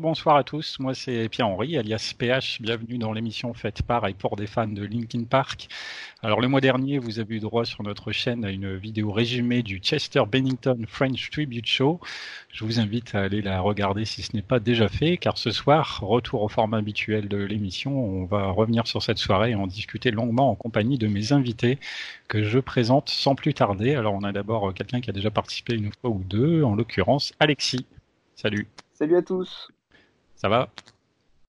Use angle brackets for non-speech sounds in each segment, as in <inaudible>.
Bonsoir à tous. Moi, c'est Pierre-Henri, alias PH. Bienvenue dans l'émission faite par et pour des fans de Linkin Park. Alors, le mois dernier, vous avez eu droit sur notre chaîne à une vidéo résumée du Chester Bennington French Tribute Show. Je vous invite à aller la regarder si ce n'est pas déjà fait, car ce soir, retour au format habituel de l'émission, on va revenir sur cette soirée et en discuter longuement en compagnie de mes invités que je présente sans plus tarder. Alors, on a d'abord quelqu'un qui a déjà participé une fois ou deux, en l'occurrence Alexis. Salut. Salut à tous. Ça va?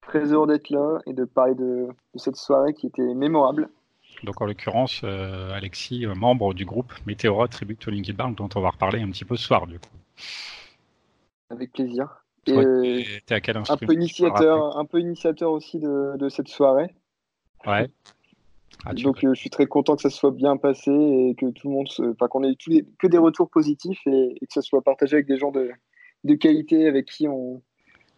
Très heureux d'être là et de parler de, de, cette soirée qui était mémorable. Donc en l'occurrence, euh, Alexis, euh, membre du groupe Météora Tribute to Linkin Park, dont on va reparler un petit peu ce soir du coup. Avec plaisir. Et euh, es à quel un peu initiateur, un peu initiateur aussi de, de cette soirée. Ouais. Ah, Donc je suis très content que ça soit bien passé et que tout le monde, enfin qu'on ait tous les, que des retours positifs et, et, que ça soit partagé avec des gens de, de qualité avec qui on,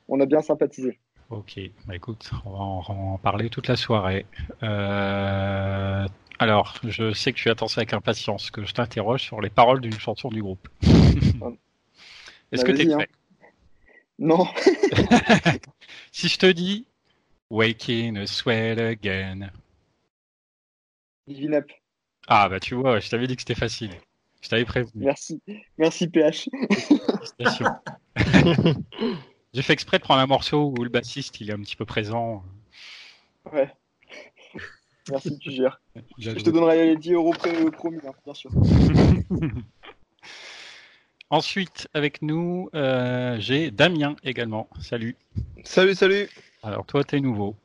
on a bien sympathisé. Ok, bah écoute, on va en, parler toute la soirée. Euh, alors, je sais que tu attends ça avec impatience, que je t'interroge sur les paroles d'une chanson du groupe. <laughs> Est-ce bah, que tu es hein. prêt? Non. <laughs> si je te dis Waking a sweat again. Living Up. Ah bah tu vois, je t'avais dit que c'était facile. Je t'avais prévenu. Merci. Merci PH. <laughs> J'ai fait exprès de prendre un morceau où le bassiste il est un petit peu présent. Ouais. <laughs> Merci, tu gères. Je te donnerai les 10 euros promis, hein, bien sûr. <laughs> Ensuite, avec nous, euh, j'ai Damien également. Salut. Salut, salut. Alors, toi, tu es nouveau.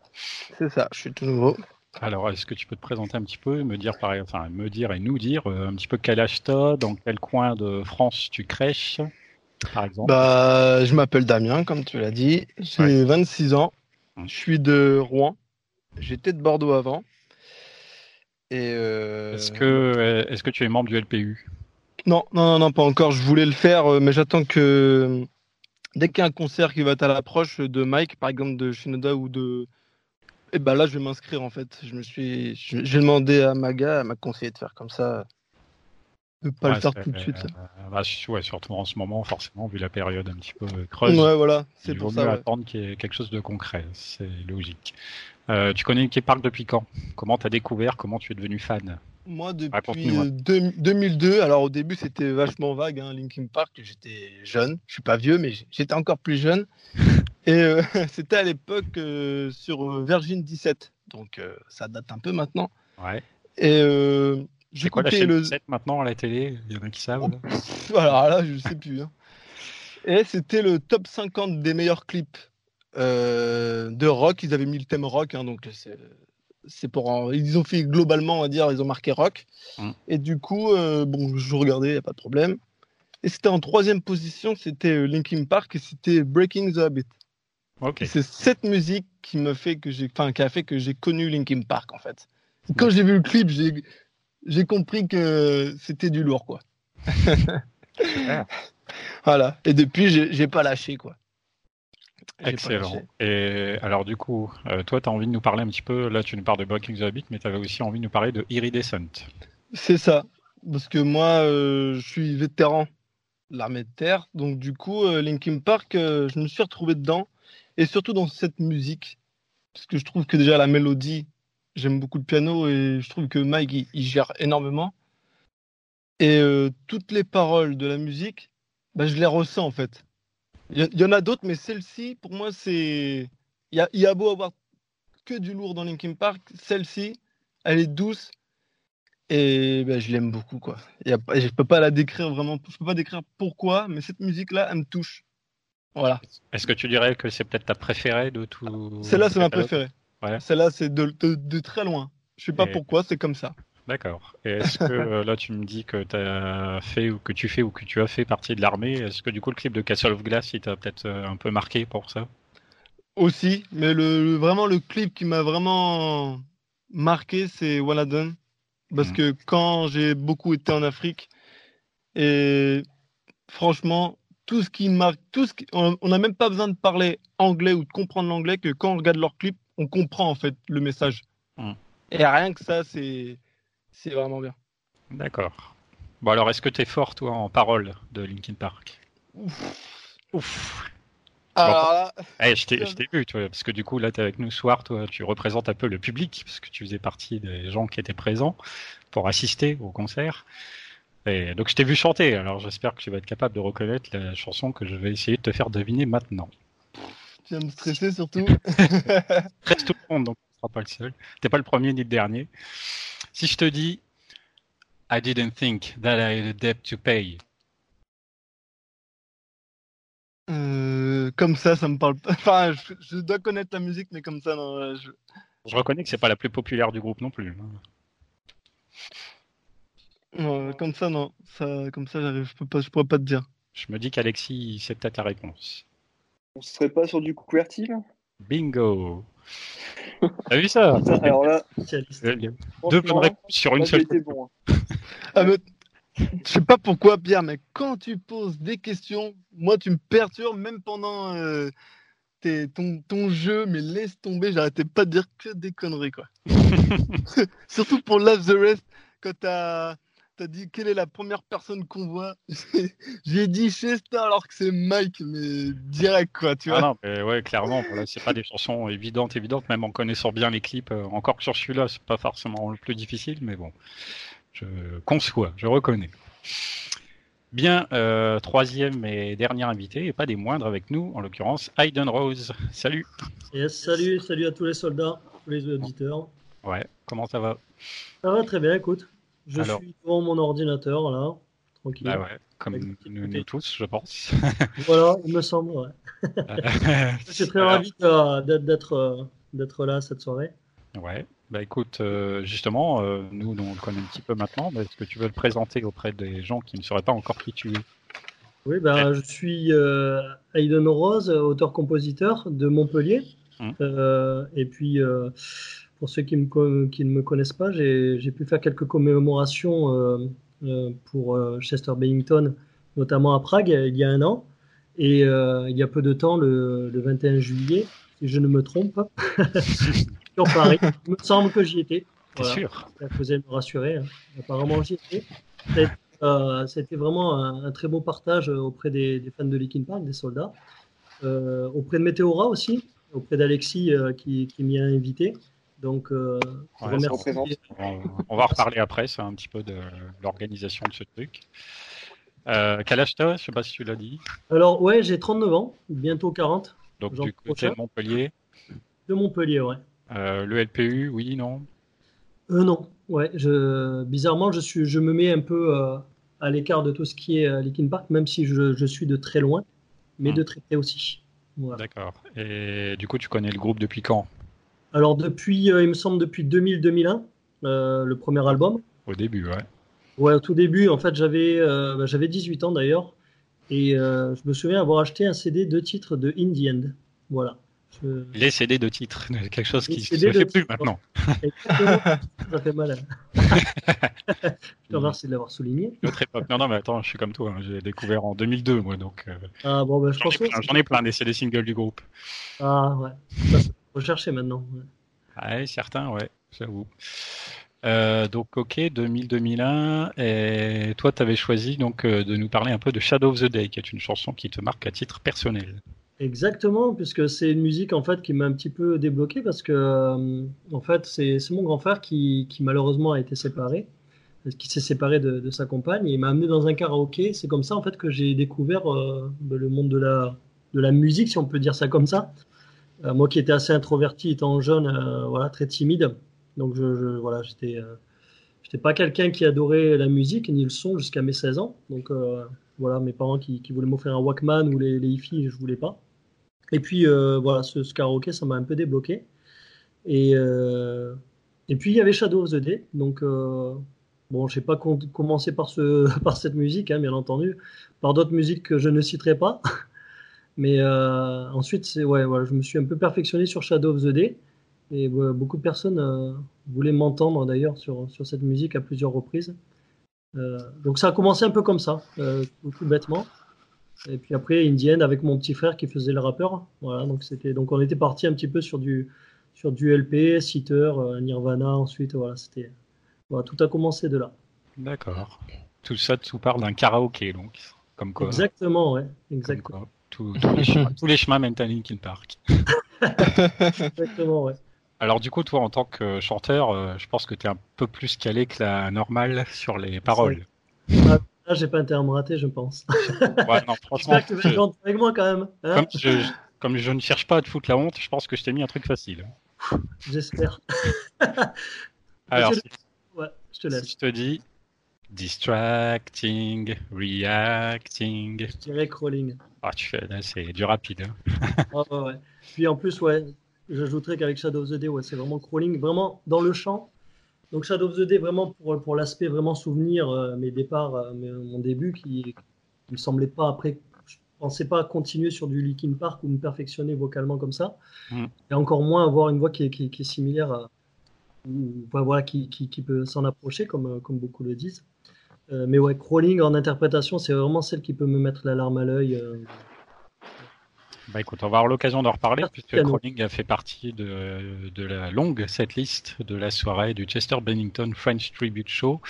C'est ça, je suis tout nouveau. Alors, est-ce que tu peux te présenter un petit peu, me dire, pareil, enfin, me dire et nous dire euh, un petit peu quel âge t'as, dans quel coin de France tu crèches, par exemple Bah, je m'appelle Damien, comme tu l'as dit. J'ai Ouais. 26 ans. Je suis de Rouen. J'étais de Bordeaux avant. Et euh, Est-ce que, euh, est-ce que tu es membre du LPU Non, non, non, non, pas encore. Je voulais le faire, euh, mais j'attends que dès qu'il y a un concert qui va être à l'approche de Mike, par exemple de Shinoda ou de. Et ben là, je vais m'inscrire en fait. Je me suis, j'ai demandé à Maga, elle m'a conseillé de faire comme ça, de pas Ouais, le faire tout de suite. euh, bah, ouais, surtout en ce moment, forcément, vu la période un petit peu creuse. Ouais, voilà, c'est vaut pour mieux ouais. attendre qu'il y ait quelque chose de concret, c'est logique. Euh, tu connais Linkin Park depuis quand? Comment t'as découvert? Comment tu es devenu fan? Moi, depuis Raconte-nous, euh, deux- 2002, alors au début c'était vachement vague, hein, Linkin Park, j'étais jeune, je suis pas vieux, mais j'étais encore plus jeune. <laughs> Et euh, <laughs> c'était à l'époque euh, sur euh, Virgin 17, donc euh, ça date un peu maintenant. Ouais. Et chaîne le. 7 maintenant à la télé? Il y en a qui savent là? <laughs> Pff, Alors là, je sais plus. hein. Et c'était le top 50 des meilleurs clips euh, de rock. Ils avaient mis le thème rock, hein, donc c'est pour. en- Ils ont fait globalement, on va dire, ils ont marqué rock. Mm. Et du coup, euh, bon, je regardais, y a pas de problème. Et c'était en troisième position, c'était euh, Linkin Park et c'était Breaking the Habit. Ok. Et C'est cette musique qui me fait que j'ai, enfin, qui a fait que j'ai connu Linkin Park en fait. Quand j'ai vu le clip, j'ai j'ai compris que c'était du lourd quoi. Super. <laughs> Voilà. Et depuis, j'ai pas lâché, quoi. Excellent. lâché. Et alors du coup, euh, toi, tu as envie de nous parler un petit peu, là tu nous parles de Breaking the Habit, mais tu avais aussi envie de nous parler de Iridescent. C'est ça. Parce que moi, euh, je suis vétéran de l'armée de terre. Donc, du coup, euh, Linkin Park, je me suis retrouvé dedans. Et surtout dans cette musique. Parce que je trouve que déjà la mélodie, j'aime beaucoup le piano et je trouve que Mike, il, il gère énormément. Et euh, toutes les paroles de la musique, bah, je les ressens en fait. Il y, y en a d'autres, mais celle-ci, pour moi, c'est. Il y a, y beau avoir que du lourd dans Linkin Park, celle-ci, elle est douce Et ben, je l'aime beaucoup, quoi. Et je peux pas la décrire vraiment, je peux pas décrire pourquoi, mais cette musique-là, elle me touche. Voilà. Est-ce que tu dirais que c'est peut-être ta préférée de tout Celle-là, c'est ma préférée. Ouais. Celle-là, c'est de, de, très loin. Je sais pas pourquoi, c'est comme ça. D'accord. Et est-ce que <laughs> euh, là, tu me dis que tu as fait ou que tu fais ou que tu as fait partie de l'armée Est-ce que du coup, le clip de Castle of Glass, il t'a peut-être euh, un peu marqué pour ça? Aussi, mais le, vraiment le clip qui m'a vraiment marqué, c'est Walladen. Parce mhm. que quand j'ai beaucoup été en Afrique, et franchement, tout ce qui marque, tout ce on n'a même pas besoin de parler anglais ou de comprendre l'anglais, que quand on regarde leur clip, on comprend en fait le message. Mhm. Et rien que ça, c'est, c'est vraiment bien. D'accord. Bon alors, est-ce que tu es fort toi en parole de Linkin Park? Ouf. Ouf. Alors là... Eh, je t'ai vu, toi, parce que du coup, là, tu es avec nous ce soir, toi, tu représentes un peu le public, parce que tu faisais partie des gens qui étaient présents pour assister au concert. Et donc, je t'ai vu chanter, alors j'espère que tu vas être capable de reconnaître la chanson que je vais essayer de te faire deviner maintenant. Tu vas me stresser surtout. <laughs> <laughs> Reste tout le monde, donc tu ne seras pas le seul. T'es pas le premier ni le dernier. Si je te dis I didn't think that I had a debt to pay, Euh, comme ça, ça me parle pas. <laughs> Enfin, je, dois connaître la musique, mais comme ça, non. Je, je reconnais que c'est pas la plus populaire du groupe non plus. Non, comme ça, non. Ça, comme ça. Je peux pas. Je pourrais pas te dire. Je me dis qu'Alexis, c'est peut-être la réponse. On serait pas sur du QWERTY Bingo. T'as vu ça? <laughs> Alors là, deux bonnes réponses sur une seule. Bon. <laughs> ah, mais je sais pas pourquoi, Pierre, mais quand tu poses des questions, moi, tu me perturbes, même pendant euh, ton, ton, jeu, mais laisse tomber, j'arrêtais pas de dire que des conneries, quoi. <laughs> Surtout pour Love the Rest, quand t'as as dit quelle est la première personne qu'on voit, <laughs> j'ai dit Chester alors que c'est Mike, mais direct, quoi, tu ah vois. non, mais ouais, clairement, voilà, c'est pas des chansons évidentes, évidentes, même en connaissant bien les clips, euh, encore que sur celui-là, c'est pas forcément le plus difficile, mais bon. Je conçois, je reconnais. Bien, euh, troisième et dernier invité, et pas des moindres avec nous, en l'occurrence Hayden Rose. Salut. salut, salut à tous les soldats, tous les auditeurs. Ouais, comment ça va? Ça va très bien, écoute. Je suis devant mon ordinateur, là, tranquille. Ah ouais, comme nous, tous, je pense. <laughs> voilà, il me semble, ouais. <laughs> je suis très ravi d'être euh, d'être là cette soirée. Ouais, bah écoute, euh, justement, euh, nous, on le connaît un petit peu maintenant, mais est-ce que tu veux le présenter auprès des gens qui ne sauraient pas encore qui tu es? Oui, bah, je suis euh, Aiden Rose, auteur-compositeur de Montpellier. Hum. et puis, pour ceux qui, me, qui, ne me connaissent pas, j'ai pu faire quelques commémorations pour Chester Bennington, notamment à Prague, il y a un an. Et il y a peu de temps, le, le 21 juillet, si je ne me trompe, <laughs> Paris. Il me semble que j'y étais. Voilà. sûr? Ça faisait me rassurer. Hein. Apparemment, j'y étais. Euh, c'était vraiment un, très beau partage auprès des, fans de Linkin Park, des soldats. Euh, auprès de Météora aussi, auprès d'Alexis euh, qui, m'y a invité. Donc, on, va reparler après, c'est un petit peu de l'organisation de ce truc. Euh, quel âge t'as Je sais pas si tu l'as dit. Alors, ouais, j'ai 39 ans, bientôt 40. Donc, du côté de Montpellier De Montpellier, ouais. Euh, le LPU, oui, non? Euh, Non, ouais. Je, bizarrement, je, suis, je me mets un peu euh, à l'écart de tout ce qui est Linkin Park, même si je, suis de très loin, mais de hmm. très près aussi. D'accord. Et du coup, tu connais le groupe depuis quand? Alors, depuis, il me semble, depuis 2000-2001, le premier album. Au début, ouais. Ouais, au tout début, en fait, j'avais bah, j'avais 18 ans d'ailleurs. Et je me souviens avoir acheté un CD de titres de Indie End. Voilà. Les CD de titres, <laughs> quelque chose qui ne se fait plus maintenant. ça fait mal. <laughs> je te remercie de l'avoir souligné. Notre époque. Non, non, mais attends, je suis comme toi. Hein. J'ai découvert en 2002, moi, donc. Euh, ah bon, ben, je j'en, ai plein, j'en ai plein des CD singles du groupe. Ah ouais. Ça, rechercher maintenant. Ouais. Certains, ouais, j'avoue. Euh, donc ok, 2000-2001. Et toi, tu avais choisi donc euh, de nous parler un peu de Shadow of the Day, qui est une chanson qui te marque à titre personnel. Exactement, puisque c'est une musique en fait qui m'a un petit peu débloqué parce que euh, en fait c'est mon grand frère qui, qui, malheureusement a été séparé, qui s'est séparé de, de, sa compagne et il m'a amené dans un karaoké. C'est comme ça en fait que j'ai découvert euh, ben, le monde de la de la musique, si on peut dire ça comme ça. Euh, moi qui étais assez introverti étant jeune, voilà très timide, donc je, je voilà j'étais j'étais pas quelqu'un qui adorait la musique ni le son jusqu'à mes 16 ans. Donc voilà, mes parents qui, voulaient m'offrir un Walkman ou les, les hi-fi, je voulais pas. Et puis voilà, ce, ce, karaoké, ça m'a un peu débloqué. Et, et puis il y avait Shadow of the Day. Donc Bon, je n'ai pas commencé par, ce, <laughs> par cette musique, hein, bien entendu, par d'autres musiques que je ne citerai pas. Mais euh, ensuite, c'est ouais, voilà, je me suis un peu perfectionné sur Shadow of the Day. Et beaucoup de personnes euh, voulaient m'entendre d'ailleurs sur, sur cette musique à plusieurs reprises. Euh, donc ça a commencé un peu comme ça, tout bêtement. Et puis après, Indienne avec mon petit frère qui faisait le rappeur. Voilà, donc c'était donc on était parti un petit peu sur du sur du LP, Seater, Nirvana. Ensuite, voilà, c'était tout a commencé de là. D'accord. Tout ça, tout part d'un karaoké, donc. Comme quoi. Exactement, ouais. Exactement. Tous, les chemins, tous les chemins mènent à Linkin Park. <laughs> Exactement, ouais. Alors du coup, toi, en tant que chanteur, euh, je pense que tu es un peu plus calé que la normale sur les paroles. Ah, là, j'ai pas intérêt à me rater, je pense. Ouais, non, <laughs> franchement. que tu vas avec moi quand même. Hein comme, je, comme, je, ne cherche pas à te foutre la honte, je pense que je t'ai mis un truc facile. J'espère. <laughs> Alors, je te laisse. je te dis distracting, reacting. Je dirais crawling. Ah, tu fais, c'est du rapide. Hein. <laughs> ouais, Puis en plus, ouais, j'ajouterais qu'avec Shadow of the Day, ouais, c'est vraiment crawling, vraiment dans le champ. Donc Shadow of the Day, vraiment pour, pour l'aspect vraiment souvenir, euh, mes départs, euh, mon début, qui ne me semblait pas après, je pensais pas continuer sur du Linkin Park ou me perfectionner vocalement comme ça, mm. et encore moins avoir une voix qui est, qui est similaire à, voilà, qui, qui, peut s'en approcher, comme, comme beaucoup le disent. Euh, mais ouais, crawling en interprétation, c'est vraiment celle qui peut me mettre la larme à l'œil. Euh. Bah écoute, on va avoir l'occasion d'en reparler, puisque Crawling a fait partie de, de la longue setlist de la soirée du Chester Bennington French Tribute Show,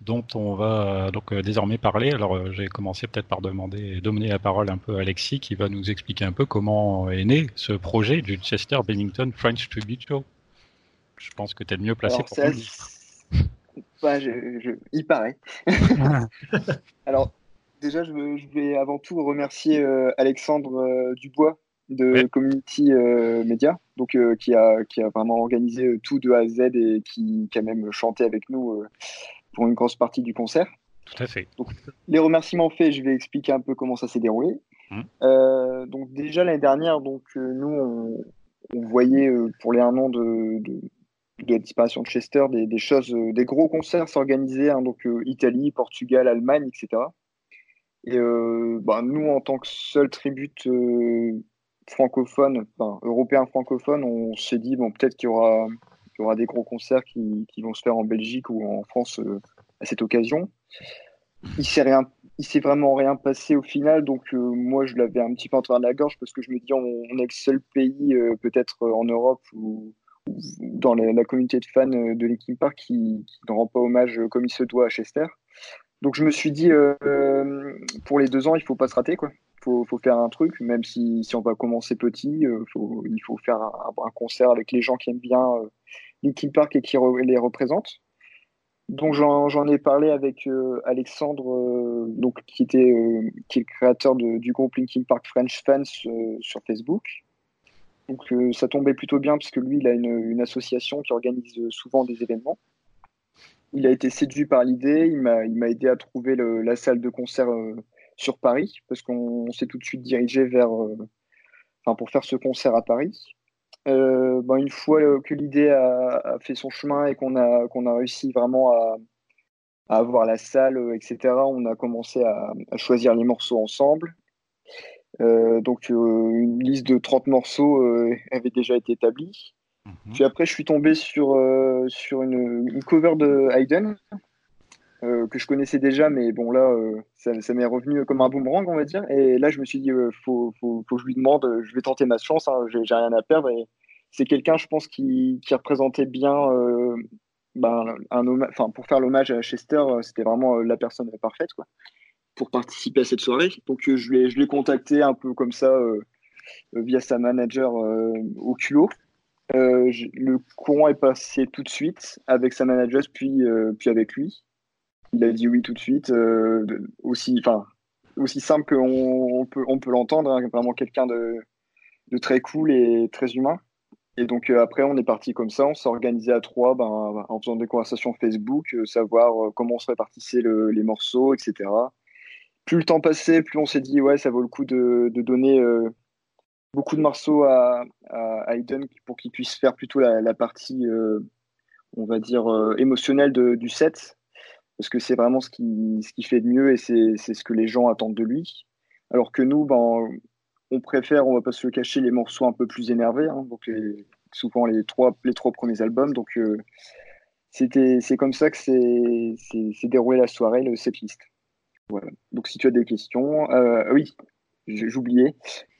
dont on va euh, donc désormais parler. Alors j'ai commencé peut-être par demander et donner la parole un peu à Alexis, qui va nous expliquer un peu comment est né ce projet du Chester Bennington French Tribute Show. Je pense que tu es le mieux placé Alors, pour ça. Bah, je, il paraît. <laughs> Alors, déjà, je, vais avant tout remercier euh, Alexandre euh, Dubois de Community euh, Media, donc, qui, a, qui a vraiment organisé tout de A à Z et qui, qui a même chanté avec nous pour une grosse partie du concert. Tout à fait. Donc, les remerciements faits, je vais expliquer un peu comment ça s'est déroulé. Hum. donc déjà l'année dernière, donc nous on, voyait pour les un an de, de la disparition de Chester, des, choses, euh, des gros concerts s'organisaient, hein, donc euh, Italie, Portugal, Allemagne, etc. Et euh, bah, nous, en tant que seul tribute francophone, européen francophone, on s'est dit bon, peut-être qu'il y aura, y aura des gros concerts qui, qui, vont se faire en Belgique ou en France à cette occasion. Il s'est rien, il s'est vraiment rien passé au final, donc moi je l'avais un petit peu entre la gorge parce que je me dis on, on est le seul pays peut-être en Europe où dans la, communauté de fans euh, de l'équipe Park qui, ne rend pas hommage euh, comme il se doit à Chester. Donc je me suis dit, euh, pour les deux ans, il faut pas se rater, quoi. Faut, faut faire un truc, même si, on va commencer petit, il faut faire un, concert avec les gens qui aiment bien l'équipe Park et qui les représentent. Donc j'en ai parlé avec Alexandre, donc qui était qui est le créateur du groupe Linkin Park French Fans sur Facebook. Donc euh, ça tombait plutôt bien parce que lui, il a une, association qui organise souvent des événements. Il a été séduit par l'idée, il m'a aidé à trouver la salle de concert euh, sur Paris parce qu'on s'est tout de suite dirigé vers, euh, pour faire ce concert à Paris. Ben, une fois que l'idée a, fait son chemin et qu'on a, réussi vraiment à, avoir la salle, etc., on a commencé à choisir les morceaux ensemble. Euh, donc euh, une liste de 30 morceaux euh, avait déjà été établie. Mhm. Puis après, je suis tombé sur, sur une, cover de Hayden, que je connaissais déjà, mais bon, là, ça, m'est revenu comme un boomerang, on va dire. Et là, je me suis dit, faut, faut, faut, que je lui demande, je vais tenter ma chance, hein, j'ai rien à perdre. Et c'est quelqu'un, je pense, qui, qui représentait bien, ben, un pour faire l'hommage à Chester, c'était vraiment la personne parfaite, quoi pour participer à cette soirée. Donc euh, je l'ai contacté un peu comme ça euh, euh, via sa manager au culot. le courant est passé tout de suite avec sa manager puis puis avec lui. Il a dit oui tout de suite. aussi aussi simple qu'on on peut on peut l'entendre. Hein, vraiment quelqu'un de de très cool et très humain. et donc après, on est parti comme ça, on s'est organisé à trois ben, en faisant des conversations Facebook, savoir comment on se répartissait les morceaux, etc. Plus le temps passait, plus on s'est dit, ouais, ça vaut le coup de, donner beaucoup de morceaux à, à pour qu'il puisse faire plutôt la, partie, on va dire, émotionnelle du set, parce que c'est vraiment ce qui, ce qui fait de mieux et c'est ce que les gens attendent de lui. Alors que nous, ben, on préfère, on va pas se le cacher, les morceaux un peu plus énervés, hein, donc souvent les trois, les trois premiers albums. Donc euh, c'est comme ça que c'est, c'est, déroulé la soirée, le setlist. Voilà. Donc si tu as des questions, euh, oui, j'oubliais.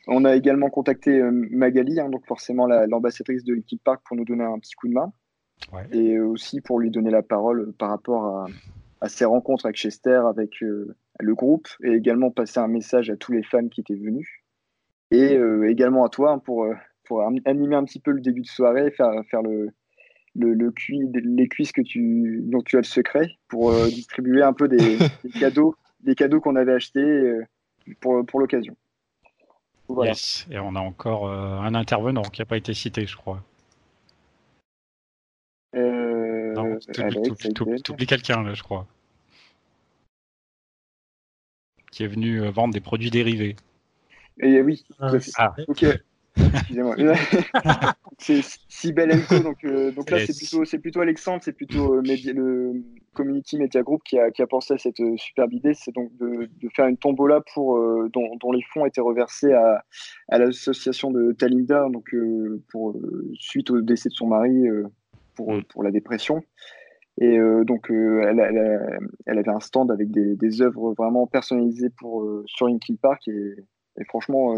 On a également contacté euh, Magali, hein, donc forcément l'ambassadrice de l'équipe Park, pour nous donner un petit coup de main. Et aussi pour lui donner la parole par rapport à, à ses rencontres avec Chester, avec euh, le groupe, et également passer un message à tous les fans qui étaient venus. Et euh, également à toi hein, pour, euh, pour animer un petit peu le début de soirée, faire, faire le, le, le les cuisses que tu, dont tu as le secret, pour distribuer un peu des, <laughs> cadeaux, des cadeaux qu'on avait achetés pour, pour l'occasion. Voilà. Yes. Et on a encore un intervenant qui n'a pas été cité, je crois. Euh, oublies quelqu'un là, je crois. Qui est venu euh, vendre des produits dérivés. Et oui. Ah, ah. Ok. Excusez-moi. <laughs> c'est Sibel Enco, donc, euh, donc là c'est plutôt, c'est plutôt Alexandre, c'est plutôt euh, le Community Media Group qui a, qui a pensé à cette superbe idée, c'est donc de, de, faire une tombola pour, dont, dont, les fonds étaient reversés à, à l'association de Talinda, donc pour, suite au décès de son mari, pour, mm. pour la dépression. Et euh, donc, euh, elle, elle, avait un stand avec des, des œuvres vraiment personnalisées pour, euh, sur Linkin Park. Et, et franchement,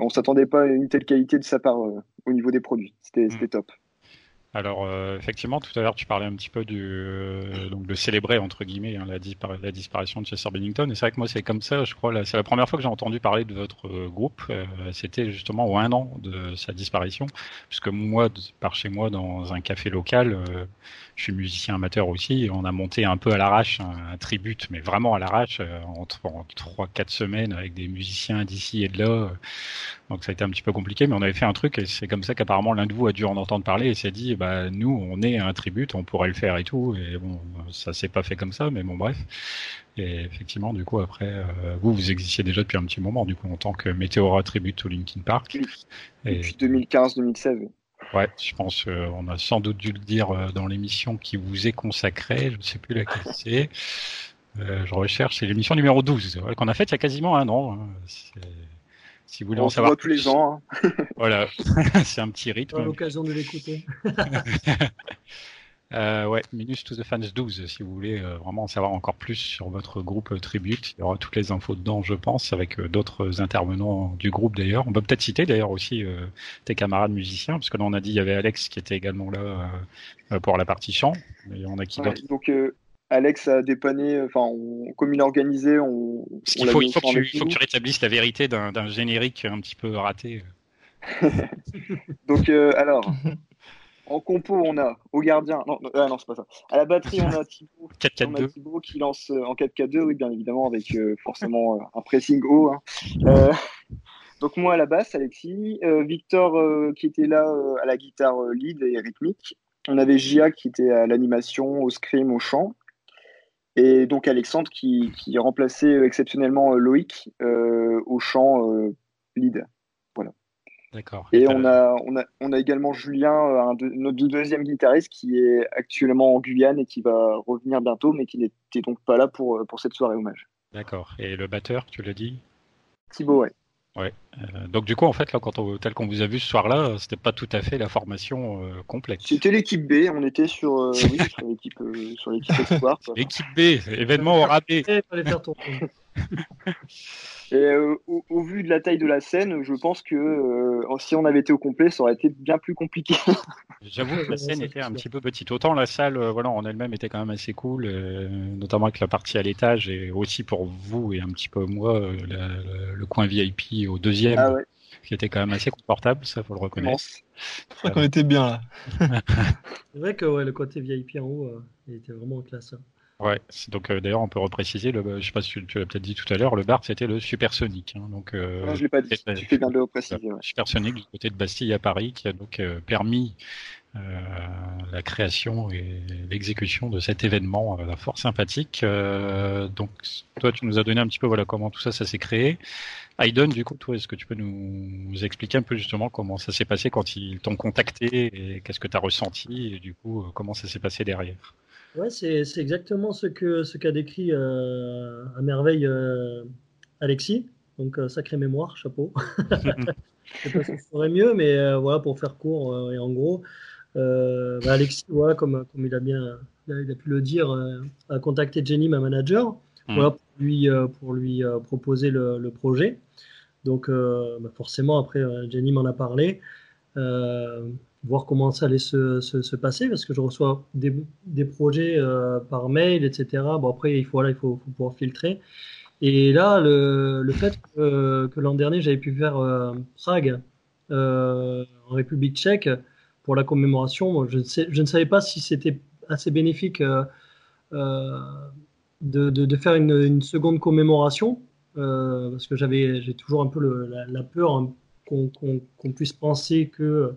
on s'attendait pas à une telle qualité de sa part au niveau des produits. C'était, mm. c'était top. Alors euh, effectivement, tout à l'heure tu parlais un petit peu du euh, donc de célébrer entre guillemets hein, la, disparition de Chester Bennington. Et c'est vrai que moi c'est comme ça, je crois. C'est la première fois que j'ai entendu parler de votre euh, groupe. C'était justement au un an de sa disparition, puisque moi, par chez moi, dans un café local, je suis musicien amateur aussi. On a monté un peu à l'arrache un, tribute, mais vraiment à l'arrache, en, en trois quatre semaines avec des musiciens d'ici et de là. Donc ça a été un petit peu compliqué, mais on avait fait un truc et c'est comme ça qu'apparemment l'un de vous a dû en entendre parler et s'est dit, bah nous on est un tribute, on pourrait le faire et tout. Et bon, ça s'est pas fait comme ça, mais bon bref. Et effectivement, du coup après, euh, vous vous existiez déjà depuis un petit moment, du coup en tant que Météora tribute au Linkin Park. Depuis 2015-2016. Ouais, je pense qu'on a sans doute dû le dire euh, dans l'émission qui vous est consacrée, je ne sais plus laquelle <laughs> c'est. Euh, je recherche, c'est l'émission numéro 12, qu'on a faite il y a quasiment un an. Hein. Si vous voulez en savoir tous les ans. Hein. <laughs> voilà, <laughs> c'est un petit rythme. l'occasion de l'écouter. <laughs> euh, ouais, Minus to the Fans 12, si vous voulez euh, vraiment en savoir encore plus sur votre groupe euh, Tribute. Il y aura toutes les infos dedans, je pense, avec euh, d'autres intervenants du groupe d'ailleurs. On peut peut-être citer d'ailleurs aussi tes camarades musiciens, parce que là on a dit il y avait Alex qui était également là pour la partie chant. Et on a qui d'autre Donc Alex a dépanné, enfin, comme il a organisé, on. il faut, il faut, que tu, faut, que tu, rétablisses la vérité d'un générique un petit peu raté. <laughs> Donc, euh, alors, en compo, on a au gardien, non, ah, non c'est pas ça. À la batterie, on a <laughs> Thibaut, 4 -4 -2. Thibaut qui lance euh, en 4-4-2, oui, bien évidemment, avec euh, forcément un pressing haut. Hein. <laughs> donc, moi à la basse, Alexis. Victor qui était là à la guitare lead et rythmique. On avait Gia qui était à l'animation, au scream, au chant. Et donc Alexandre qui, qui remplaçait euh, exceptionnellement euh, Loïc euh, au chant lead. Voilà. D'accord. Et on a, on, a, on a également Julien, un notre deuxième guitariste, qui est actuellement en Guyane et qui va revenir bientôt, mais qui n'était donc pas là pour, pour cette soirée hommage. D'accord. Et le batteur, tu l'as dit Thibaut, ouais. Ouais. Euh, donc du coup, en fait, là, quand on, tel qu'on vous a vu ce soir-là, c'était pas tout à fait la formation euh, complète. C'était l'équipe B. On était sur, euh, oui, <laughs> sur l'équipe, sur l'équipe espoir. L'équipe B, événement au rabais. <laughs> Et euh, au, vu de la taille de la scène, je pense que euh, si on avait été au complet, ça aurait été bien plus compliqué. <laughs> J'avoue que la scène était un petit peu petite. Autant la salle, euh, voilà, en elle-même était quand même assez cool, notamment avec la partie à l'étage et aussi pour vous et un petit peu moi, le coin VIP au deuxième. Ah qui était quand même assez confortable, ça faut le reconnaître. Je crois qu'on était bien là. <laughs> C'est vrai que ouais, le côté VIP en haut, il était vraiment en classe. Hein. Ouais, donc euh, d'ailleurs on peut repréciser, le, je sais pas si tu, l'as peut-être dit tout à l'heure, le bar c'était le Supersonic. Hein, donc, euh, non, je l'ai pas dit, tu fais bien de le repréciser. Ouais. Supersonic du côté de Bastille à Paris qui a donc euh, permis euh, la création et l'exécution de cet événement fort sympathique. donc toi tu nous as donné un petit peu voilà comment tout ça ça s'est créé. Aiden, du coup, toi, est-ce que tu peux nous, expliquer un peu justement comment ça s'est passé quand ils t'ont contacté et qu'est-ce que tu as ressenti et du coup comment ça s'est passé derrière? Ouais, c'est, exactement ce que ce qu'a décrit euh, à merveille euh, Alexis. Donc euh, sacrée mémoire, chapeau. <laughs> Je sais pas si ça ferait mieux, mais voilà pour faire court et en gros, bah, Alexis, voilà comme comme il a bien il a pu le dire, a contacté Jenny, ma manager, mmh. voilà pour lui pour lui proposer le, le, projet. Donc bah, forcément après Jenny m'en a parlé voir comment ça allait se, se, passer parce que je reçois des, des projets euh, par mail, etc. Bon, après, il faut, il faut, pouvoir filtrer. Et là, le, le fait que, l'an dernier, j'avais pu faire euh, Prague euh, en République tchèque pour la commémoration, je, je ne savais pas si c'était assez bénéfique de, de, faire une, une seconde commémoration parce que j'avais j'ai toujours un peu la, peur hein, qu'on qu'on puisse penser que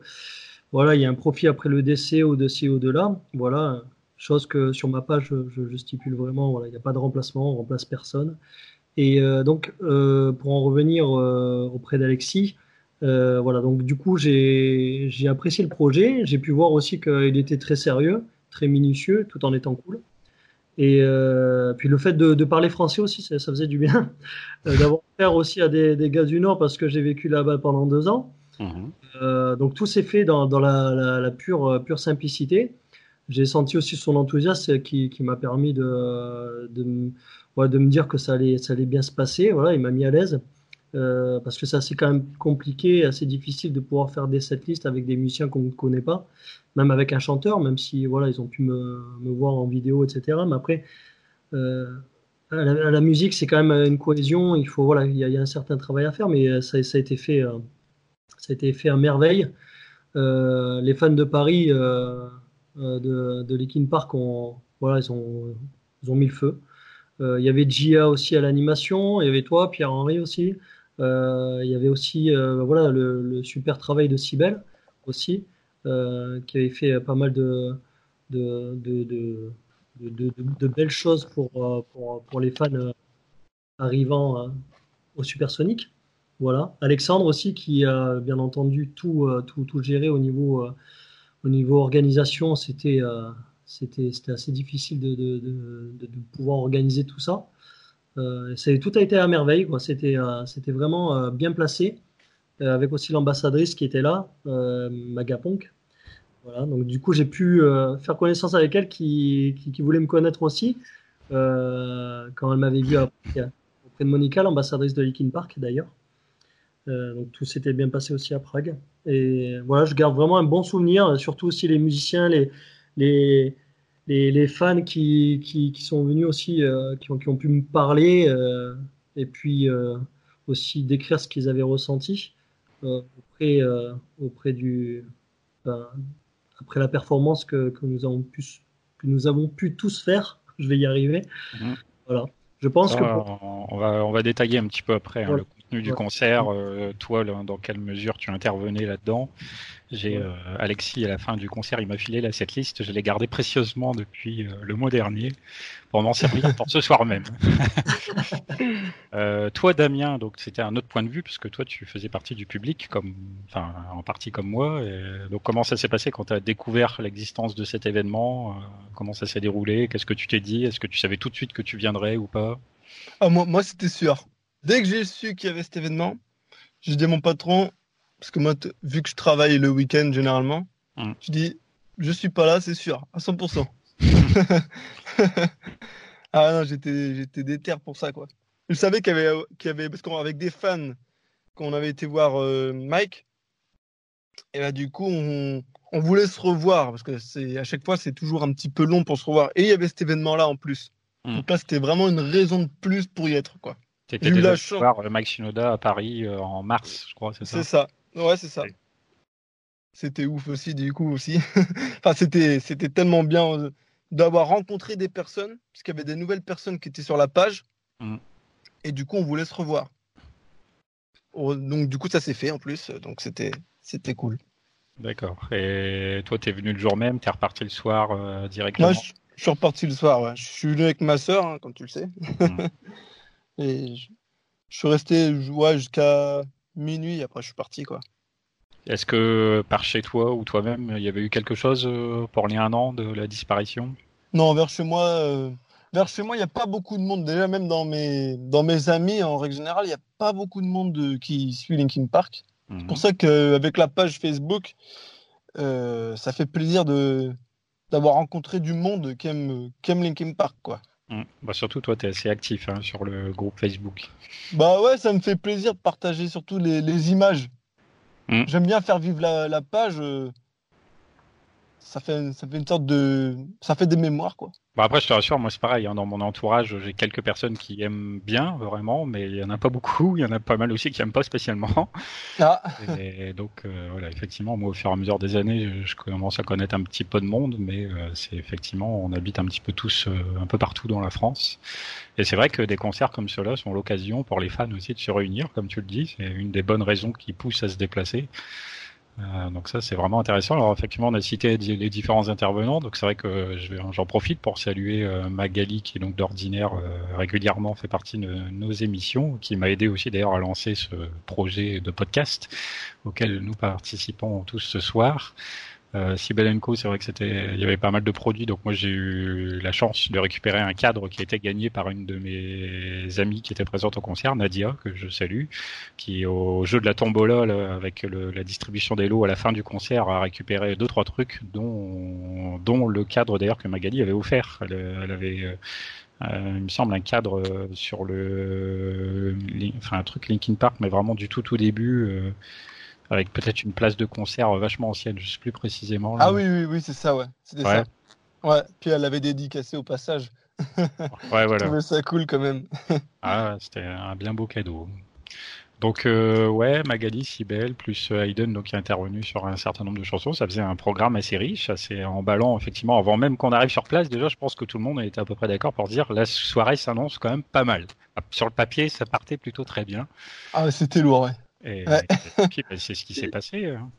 voilà, il y a un profit après le décès au-dessus au-delà. Voilà, chose que sur ma page, je, stipule vraiment, voilà, il n'y a pas de remplacement, on remplace personne. Et euh, donc, euh, pour en revenir euh, auprès d'Alexis, voilà, donc du coup, j'ai apprécié le projet. J'ai pu voir aussi qu'il était très sérieux, très minutieux, tout en étant cool. Et puis le fait de, parler français aussi, ça, faisait du bien. D'avoir affaire aussi à des, des, gars du Nord parce que j'ai vécu là-bas pendant deux ans. Mhm. Euh, donc tout s'est fait dans, la, pure, euh, pure simplicité. J'ai senti aussi son enthousiasme qui, m'a permis de, me dire que ça allait, ça bien se passer. Voilà, il m'a mis à l'aise. Euh, parce que c'est assez quand même compliqué, assez difficile de pouvoir faire des setlists avec des musiciens qu'on ne connaît pas, même avec un chanteur, même si voilà ils ont pu me, voir en vidéo, etc. Mais après, la, musique c'est quand même une cohésion. Il faut voilà, il y, a, un certain travail à faire, mais ça, ça a été fait ça a été fait à merveille. Euh, les fans de Paris euh, euh, de, de Park ont, voilà, ils ont, ils ont mis le feu. Il y avait Gia aussi à l'animation, il y avait toi, Pierre-Henri aussi. il y avait aussi voilà, le, super travail de Sibel aussi, qui avait fait pas mal de, de, de, de belles choses pour, les fans arrivant au Supersonic. Voilà. Alexandre aussi qui a bien entendu tout, euh, tout, tout géré au niveau, euh, au niveau organisation. C'était euh, assez difficile de, de, de, pouvoir organiser tout ça. Euh, tout a été à merveille. C'était vraiment bien placé. avec aussi l'ambassadrice qui était là, Magaponk. Voilà, donc du coup j'ai pu faire connaissance avec elle qui, qui, voulait me connaître aussi quand elle m'avait vu auprès de Monica, l'ambassadrice de Linkin Park d'ailleurs. Euh, donc tout s'était bien passé aussi à Prague. Et voilà, je garde vraiment un bon souvenir, surtout aussi les musiciens, les, les, les, fans qui, qui, qui, sont venus aussi, euh, qui, ont, qui, ont, pu me parler euh, et puis aussi décrire ce qu'ils avaient ressenti auprès, auprès du, après la performance que, que, nous avons pu, que nous avons pu tous faire. Je vais y arriver. Mhm. Voilà. Je pense que. On, va, on va détailler un petit peu après hein, le du concert, euh, toi, dans quelle mesure tu intervenais là-dedans? J'ai euh, Alexis à la fin du concert, il m'a filé là cette liste, je l'ai gardée précieusement depuis euh, le mois dernier pour m'en servir pour ce soir même. <laughs> toi, Damien, donc c'était un autre point de vue parce que toi, tu faisais partie du public, comme, enfin, en partie comme moi. donc, comment ça s'est passé quand tu as découvert l'existence de cet événement? Comment ça s'est déroulé? Qu'est-ce que tu t'es dit? Est-ce que tu savais tout de suite que tu viendrais ou pas? Ah, moi, moi c'était sûr. Dès que j'ai su qu'il y avait cet événement, j'ai dit à mon patron, parce que moi, vu que je travaille le week-end généralement, mm. je dis, je suis pas là, c'est sûr, à 100%. <laughs> ah non, j'étais, j'étais déter pour ça, quoi. Je savais qu'il y avait, qu'il y avait parce qu'avec des fans, qu'on avait été voir euh, Mike, et là, du coup, on, on, voulait se revoir, parce que c'est, à chaque fois, c'est toujours un petit peu long pour se revoir. Et il y avait cet événement-là en plus. Mm. Donc là, c'était vraiment une raison de plus pour y être, quoi. C'était déjà voir euh, Mike Shinoda à Paris euh, en mars, je crois, c'est ça C'est ça, ouais, c'est ça. C'était ouf aussi, du coup, aussi. <laughs> enfin, c'était, c'était tellement bien. d'avoir rencontré des personnes, parce qu'il y avait des nouvelles personnes qui étaient sur la page. Mm. Et du coup, on voulait se revoir. Donc, du coup, ça s'est fait en plus. Donc, c'était, c'était cool. D'accord. Et toi, tu es venu le jour même, tu es reparti le soir euh, directement Moi, je, suis reparti le soir, ouais. Je suis venu avec ma soeur, hein, comme tu le sais. Mm. <laughs> et je, suis resté ouais, jusqu'à minuit, après je suis parti, quoi. Est-ce que par chez toi ou toi-même, il y avait eu quelque chose euh, pour les un an de la disparition? Non, vers chez moi, euh, vers chez moi, il n'y a pas beaucoup de monde. Déjà, même dans mes, dans mes amis, en règle générale, il n'y a pas beaucoup de monde qui suit Linkin Park. C'est pour mhm. ça qu'avec la page Facebook, euh, ça fait plaisir de d'avoir rencontré du monde qui aime, qui aime Linkin Park, quoi. Mhm. Bah surtout, toi, tu es assez actif hein, sur le groupe Facebook. Bah ouais, ça me fait plaisir de partager surtout les, les images. Mm. J'aime bien faire vivre la, page. Euh, ça fait, ça fait une sorte de. Ça fait des mémoires, quoi. Bah après, je te rassure, moi c'est pareil. Hein, dans mon entourage, j'ai quelques personnes qui aiment bien, vraiment, mais il y en a pas beaucoup. Il y en a pas mal aussi qui aiment pas spécialement. Ah. Et donc, euh, voilà, effectivement, moi au fur et à mesure des années, je, commence à connaître un petit peu de monde, mais euh, c'est effectivement, on habite un petit peu tous un peu partout dans la France. Et c'est vrai que des concerts comme ceux-là sont l'occasion pour les fans aussi de se réunir, comme tu le dis. C'est une des bonnes raisons qui pousse à se déplacer. Euh, donc ça c'est vraiment intéressant. Alors effectivement on a cité les différents intervenants, donc c'est vrai que j'en profite pour saluer euh, Magali qui donc d'ordinaire euh, régulièrement fait partie de nos émissions, qui m'a aidé aussi d'ailleurs à lancer ce projet de podcast auquel nous participons tous ce soir. Euh, Co, c'est vrai que c'était, il y avait pas mal de produits, donc moi j'ai eu la chance de récupérer un cadre qui a été gagné par une de mes amies qui était présente au concert, Nadia, que je salue, qui au jeu de la tombola avec la distribution des lots à la fin du concert a récupéré deux trois trucs, dont dont le cadre d'ailleurs que Magali avait offert. Elle, avait euh, euh, il me semble un cadre sur le, enfin un truc Linkin Park, mais vraiment du tout tout début. Euh, avec peut-être une place de concert vachement ancienne, je sais plus précisément. Ah oui, oui, oui, c'est ça, ouais. C'était ça. Ouais, puis elle avait dédicacé au passage. ouais, <laughs> voilà. Je trouvais ça cool quand même. <laughs> ah, c'était un bien beau cadeau. Donc euh, ouais, Magali, Sibel, plus euh, Hayden, donc qui est intervenu sur un certain nombre de chansons, ça faisait un programme assez riche, assez emballant effectivement. Avant même qu'on arrive sur place, déjà, je pense que tout le monde était à peu près d'accord pour dire la soirée s'annonce quand même pas mal. Sur le papier, ça partait plutôt très bien. Ah, c'était lourd, ouais. Et, bah, c'est ce qui s'est <laughs> passé. Hein.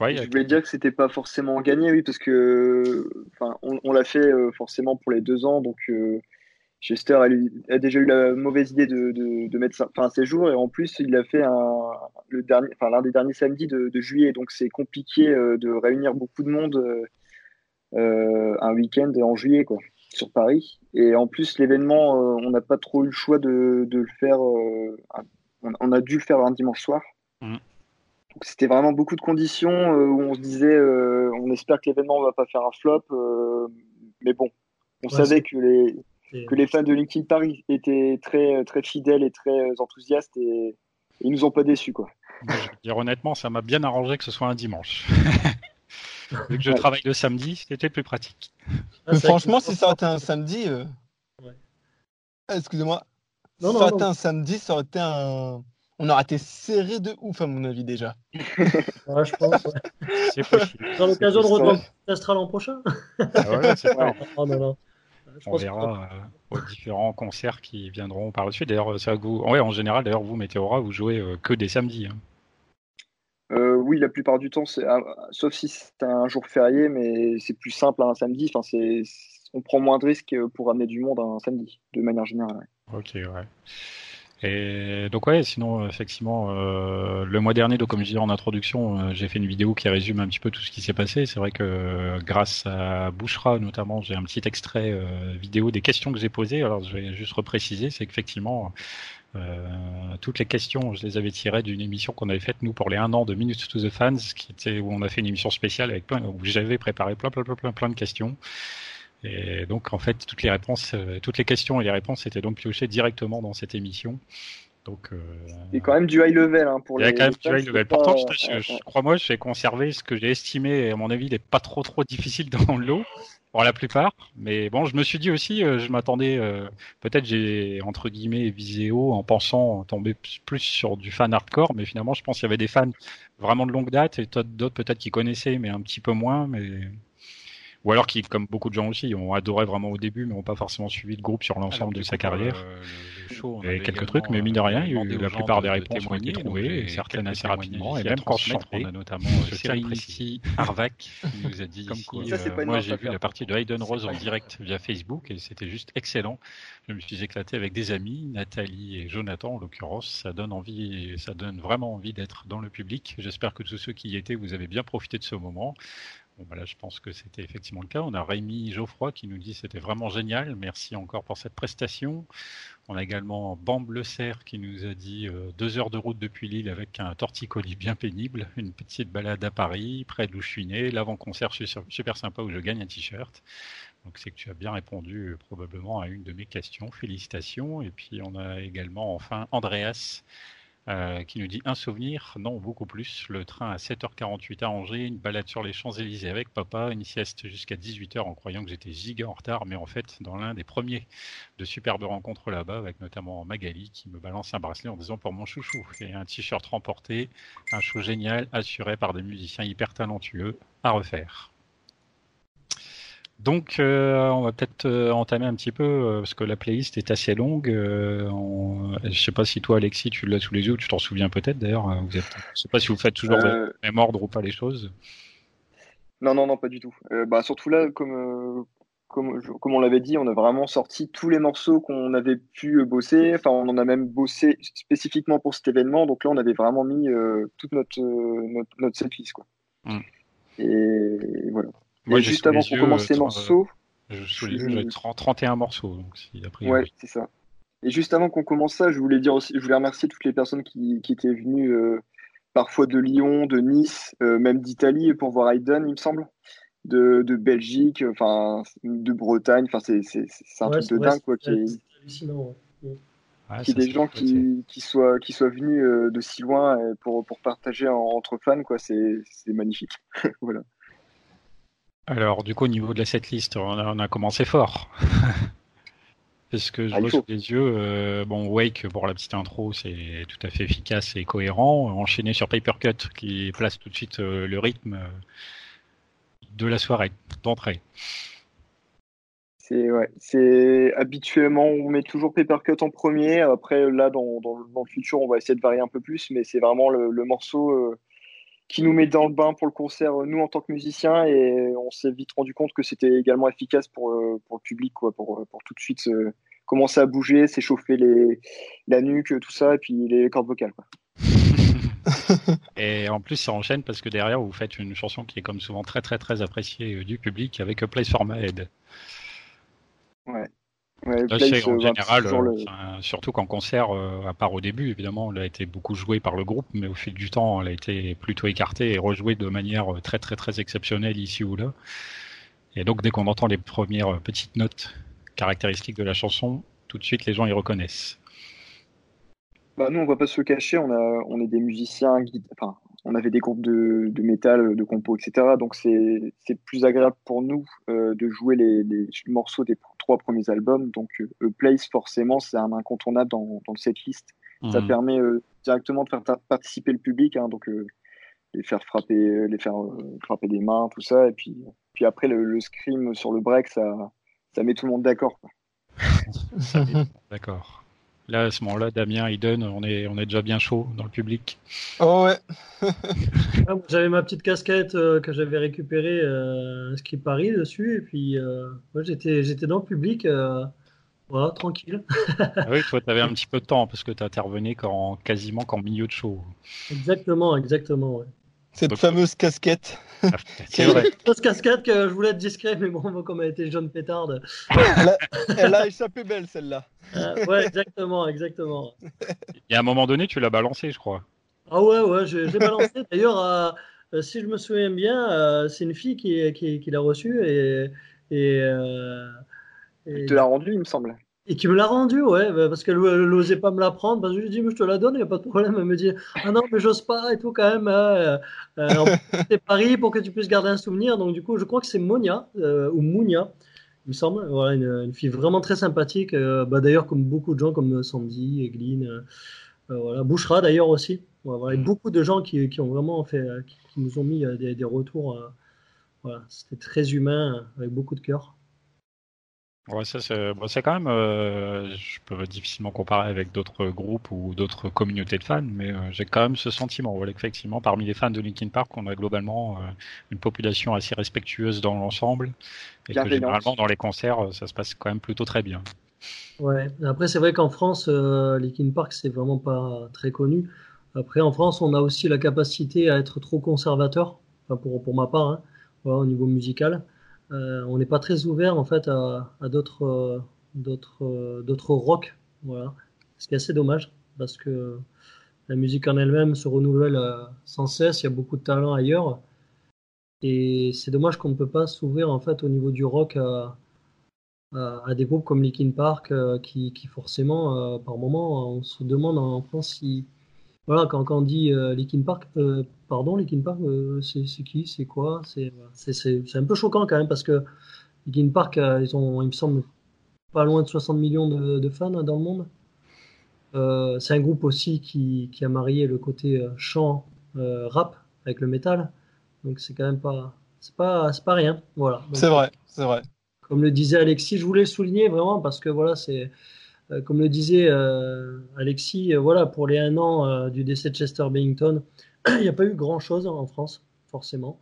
je voulais dire que c'était pas forcément gagné, oui, parce que enfin, on, l'a fait euh, forcément pour les deux ans, donc euh, Chester a, déjà eu la mauvaise idée de, de, mettre ça, enfin, ses jours, et en plus il a fait un, le dernier, enfin, l'un des derniers samedis de, juillet, donc c'est compliqué euh, de réunir beaucoup de monde un week-end en juillet, quoi, sur Paris. Et en plus l'événement, on n'a pas trop eu le choix de, le faire on, a dû le faire un dimanche soir. Mm. c'était vraiment beaucoup de conditions euh, où on se disait, euh, on espère que l'événement va pas faire un flop, euh, mais bon, on savait que les que les fans de Linkin Park étaient très très fidèles et très enthousiastes et, ils nous ont pas déçus quoi. je vais dire honnêtement, ça m'a bien arrangé que ce soit un dimanche. <laughs> Vu que je travaille le samedi, c'était plus pratique. Ah, franchement, si ça aurait été un samedi, excusez-moi, non, ça aurait été un samedi, ça aurait été un. On aurait été serré de ouf, à mon avis, déjà. <laughs> ouais, je pense. Ouais. C'est possible. Dans l'occasion de reprendre l'Astral l'an prochain. Ah ouais, c'est pas. <laughs> oh, non, non. on verra euh, aux différents concerts qui viendront par la suite. D'ailleurs, c'est vous. Ouais, en général, d'ailleurs, vous, Météora, vous jouez euh, que des samedis. Hein. Euh, oui, la plupart du temps, c'est sauf si c'est un jour férié, mais c'est plus simple un samedi. Enfin, c'est on prend moins de risques pour amener du monde un samedi, de manière générale. Ok, ouais. Et donc ouais, sinon effectivement, euh, le mois dernier, donc comme je disais en introduction, euh, j'ai fait une vidéo qui résume un petit peu tout ce qui s'est passé. C'est vrai que euh, grâce à Bouchra notamment, j'ai un petit extrait vidéo des questions que j'ai posées. Alors je vais juste repréciser, c'est qu'effectivement toutes les questions, je les avais tirées d'une émission qu'on avait faite nous pour les un an de Minutes to the Fans, où on a fait une émission spéciale avec plein, où j'avais préparé plein plein plein plein de questions. Et donc, en fait, toutes les réponses, euh, toutes les questions et les réponses étaient donc piochées directement dans cette émission. Donc, euh, il y a quand même du high level hein, pour il y a quand même du high level. Pourtant, je, crois-moi, j'ai conservé ce que j'ai estimé, à mon avis, n'est pas trop trop difficile <laughs> dans le lot pour la plupart. Mais bon, je me suis dit aussi, euh, je m'attendais, peut-être j'ai entre guillemets visé haut en pensant tomber plus sur du fan hardcore, mais finalement, je pense qu'il y avait des fans vraiment de longue date et d'autres peut-être qui connaissaient, mais un petit peu moins. Mais Ou alors qui, comme beaucoup de gens aussi, ont adoré vraiment au début, mais n'ont pas forcément suivi le groupe sur l'ensemble de sa carrière. Euh, et quelques trucs, mais mine de rien, il y a eu la plupart des réponses ont été trouvées, et certaines assez rapidement. Et même quand on a notamment Serenity <laughs> Arvac qui nous a dit ici, euh, moi j'ai vu la partie de Hayden Rose en direct via Facebook et c'était juste excellent. Je me suis éclaté avec des amis, Nathalie et Jonathan en l'occurrence. Ça donne envie, ça donne vraiment envie d'être dans le public. J'espère que tous ceux qui y étaient, vous avez bien profité de ce moment. Bon, voilà, je pense que c'était effectivement le cas. On a Rémi Geoffroy qui nous dit c'était vraiment génial. Merci encore pour cette prestation. On a également Bamble Le Cerf qui nous a dit euh, deux heures de route depuis Lille avec un torticolis bien pénible, une petite balade à Paris, près d'où je suis né, l'avant-concert super sympa où je gagne un t-shirt. Donc c'est que tu as bien répondu euh, probablement à une de mes questions. Félicitations. Et puis on a également enfin Andreas euh, qui nous dit un souvenir, non, beaucoup plus. Le train à 7h48 à Angers, une balade sur les Champs-Élysées avec papa, une sieste jusqu'à 18h en croyant que j'étais giga en retard, mais en fait, dans l'un des premiers de superbes rencontres là-bas, avec notamment Magali qui me balance un bracelet en disant pour mon chouchou, et un t-shirt remporté, un show génial assuré par des musiciens hyper talentueux à refaire. Donc, euh, on va peut-être euh, entamer un petit peu, euh, parce que la playlist est assez longue. On... Je sais pas si toi, Alexis, tu l'as sous les yeux, ou tu t'en souviens peut-être d'ailleurs. Vous Je sais pas si vous faites toujours le même ordre ou pas les choses. Non, non, non, pas du tout. bah, surtout là, comme, comme, comme on l'avait dit, on a vraiment sorti tous les morceaux qu'on avait pu bosser. Enfin, on en a même bossé spécifiquement pour cet événement. Donc là, on avait vraiment mis toute notre, notre, notre setlist. Quoi. Mm. Et voilà. Moi, juste avant qu'on commence ces morceaux. Euh, je 31 morceaux. Donc si, ouais, c'est ça. Et juste avant qu'on commence ça, je voulais dire aussi, je voulais remercier toutes les personnes qui, qui étaient venues euh, parfois de Lyon, de Nice, euh, même d'Italie pour voir Hayden, il me semble, de, de Belgique, enfin de Bretagne. Enfin, c'est, c'est, c'est un truc de dingue quoi. Qui est, hallucinant. Ouais. qui des gens qui, qui, soient, qui soient venus de si loin pour, pour partager entre fans, quoi, c'est, c'est magnifique. <laughs> voilà. Alors, du coup, au niveau de la setlist, on a, on a commencé fort. <laughs> Parce que je ah, vois sous les yeux, euh, bon, Wake, pour la petite intro, c'est tout à fait efficace et cohérent. Enchaîné sur Papercut, qui place tout de suite euh, le rythme euh, de la soirée, d'entrée. C'est ouais, c'est habituellement on met toujours Papercut en premier. Après là, dans, dans, le futur, on va essayer de varier un peu plus, mais c'est vraiment le, le morceau qui nous met dans le bain pour le concert, euh, nous en tant que musiciens, et on s'est vite rendu compte que c'était également efficace pour, euh, pour le public, quoi, pour, euh, pour tout de suite commencer à bouger, s'échauffer les, la nuque, tout ça, et puis les cordes vocales. Quoi. <laughs> et en plus, ça enchaîne parce que derrière, vous faites une chanson qui est comme souvent très très très appréciée du public avec A Place for My Head. Ouais. Ouais, en général, euh, surtout qu'en concert, euh, à part au début, évidemment, elle a été beaucoup jouée par le groupe, mais au fil du temps, elle a été plutôt écartée et rejouée de manière euh, très très très exceptionnelle ici ou là. Et donc, dès qu'on entend les premières petites notes caractéristiques de la chanson, tout de suite, les gens y reconnaissent. Bah, nous, on va pas se le cacher, on, a, on est des musiciens, enfin, on avait des groupes de, de métal, de compo, etc. Donc, c'est plus agréable pour nous de jouer les, les morceaux des trois premiers albums. Donc, euh, Place, forcément, c'est un incontournable dans, dans cette liste. Ça mhm. permet euh, directement de faire participer le public, hein, donc euh, les faire frapper, les faire frapper des mains, tout ça. Et puis, puis après, le, scream sur le break, ça, ça met tout le monde d'accord. d'accord. Là, à ce moment-là, Damien, Iden, on est, on est déjà bien chaud dans le public. Oh ouais. <laughs> Ah, j'avais ma petite casquette euh, que j'avais récupérée, euh, ski Paris dessus, et puis euh, j'étais, j'étais dans le public, euh, voilà, tranquille. ah oui, toi, tu avais un <laughs> petit peu de temps parce que tu intervenais quand, quasiment qu'en milieu de show. Exactement, exactement. Ouais. Cette fameuse casquette. Ah, c'est vrai. Cette casquette que je voulais être discret, mais bon, comme elle était jaune pétarde. Elle a, échappé belle, celle-là. Euh, ouais, exactement, exactement. Et à un moment donné, tu l'as balancé, je crois. Ah ouais, ouais, je, l'ai balancé. D'ailleurs, euh, si je me souviens bien, euh, c'est une fille qui, qui, qui l'a reçue et. et, et... te l'a rendu, il me semble. Et qui me l'a rendu, ouais, bah, parce qu'elle n'osait pas me la prendre. Parce que je lui ai dit, mais je te la donne, il n'y a pas de problème. Elle me dit, ah non, mais j'ose pas et tout quand même. Hein. Euh, c'est Paris pour que tu puisses garder un souvenir. Donc, du coup, je crois que c'est Monia, euh, ou Mounia, il me semble. Voilà, une, fille vraiment très sympathique. Euh, bah, d'ailleurs, comme beaucoup de gens, comme Sandy, Egline, euh, voilà, Bouchera d'ailleurs aussi. Voilà, mm. beaucoup de gens qui, qui, ont vraiment fait, qui, nous ont mis des, des retours voilà, c'était très humain, avec beaucoup de cœur. Ouais, ça c'est quand même, euh, je peux difficilement comparer avec d'autres groupes ou d'autres communautés de fans, mais euh, j'ai quand même ce sentiment, voilà, effectivement, parmi les fans de Linkin Park, on a globalement euh, une population assez respectueuse dans l'ensemble, et que généralement dans les concerts, ça se passe quand même plutôt très bien. Ouais, après c'est vrai qu'en France, Linkin Park c'est vraiment pas très connu. Après en France, on a aussi la capacité à être trop conservateur, enfin, pour, pour ma part, hein, voilà, au niveau musical. Euh, on n'est pas très ouvert en fait à, d'autres euh, d'autres euh, d'autres rock, voilà. Ce qui est assez dommage parce que la musique en elle-même se renouvelle sans cesse. Il y a beaucoup de talent ailleurs. Et c'est dommage qu'on ne peut pas s'ouvrir en fait au niveau du rock à, des groupes comme Linkin Park qui, qui, forcément, par moment, on se demande en France si, voilà, quand, quand on dit euh, Linkin Park, euh, pardon, Linkin Park, euh, c'est qui, c'est quoi C'est un peu choquant quand même parce que Linkin Park, euh, ils ont, il me semble, pas loin de 60 millions de, de fans hein, dans le monde. c'est un groupe aussi qui, qui, a marié le côté chant, rap avec le métal. Donc c'est quand même pas, c'est pas, pas rien. Voilà. C'est vrai, c'est vrai. Comme le disait Alexis, je voulais le souligner vraiment parce que voilà, c'est comme le disait euh, Alexis, euh, voilà, pour les un an du décès de Chester Bennington, <clears throat> il n'y a pas eu grand-chose en France, forcément.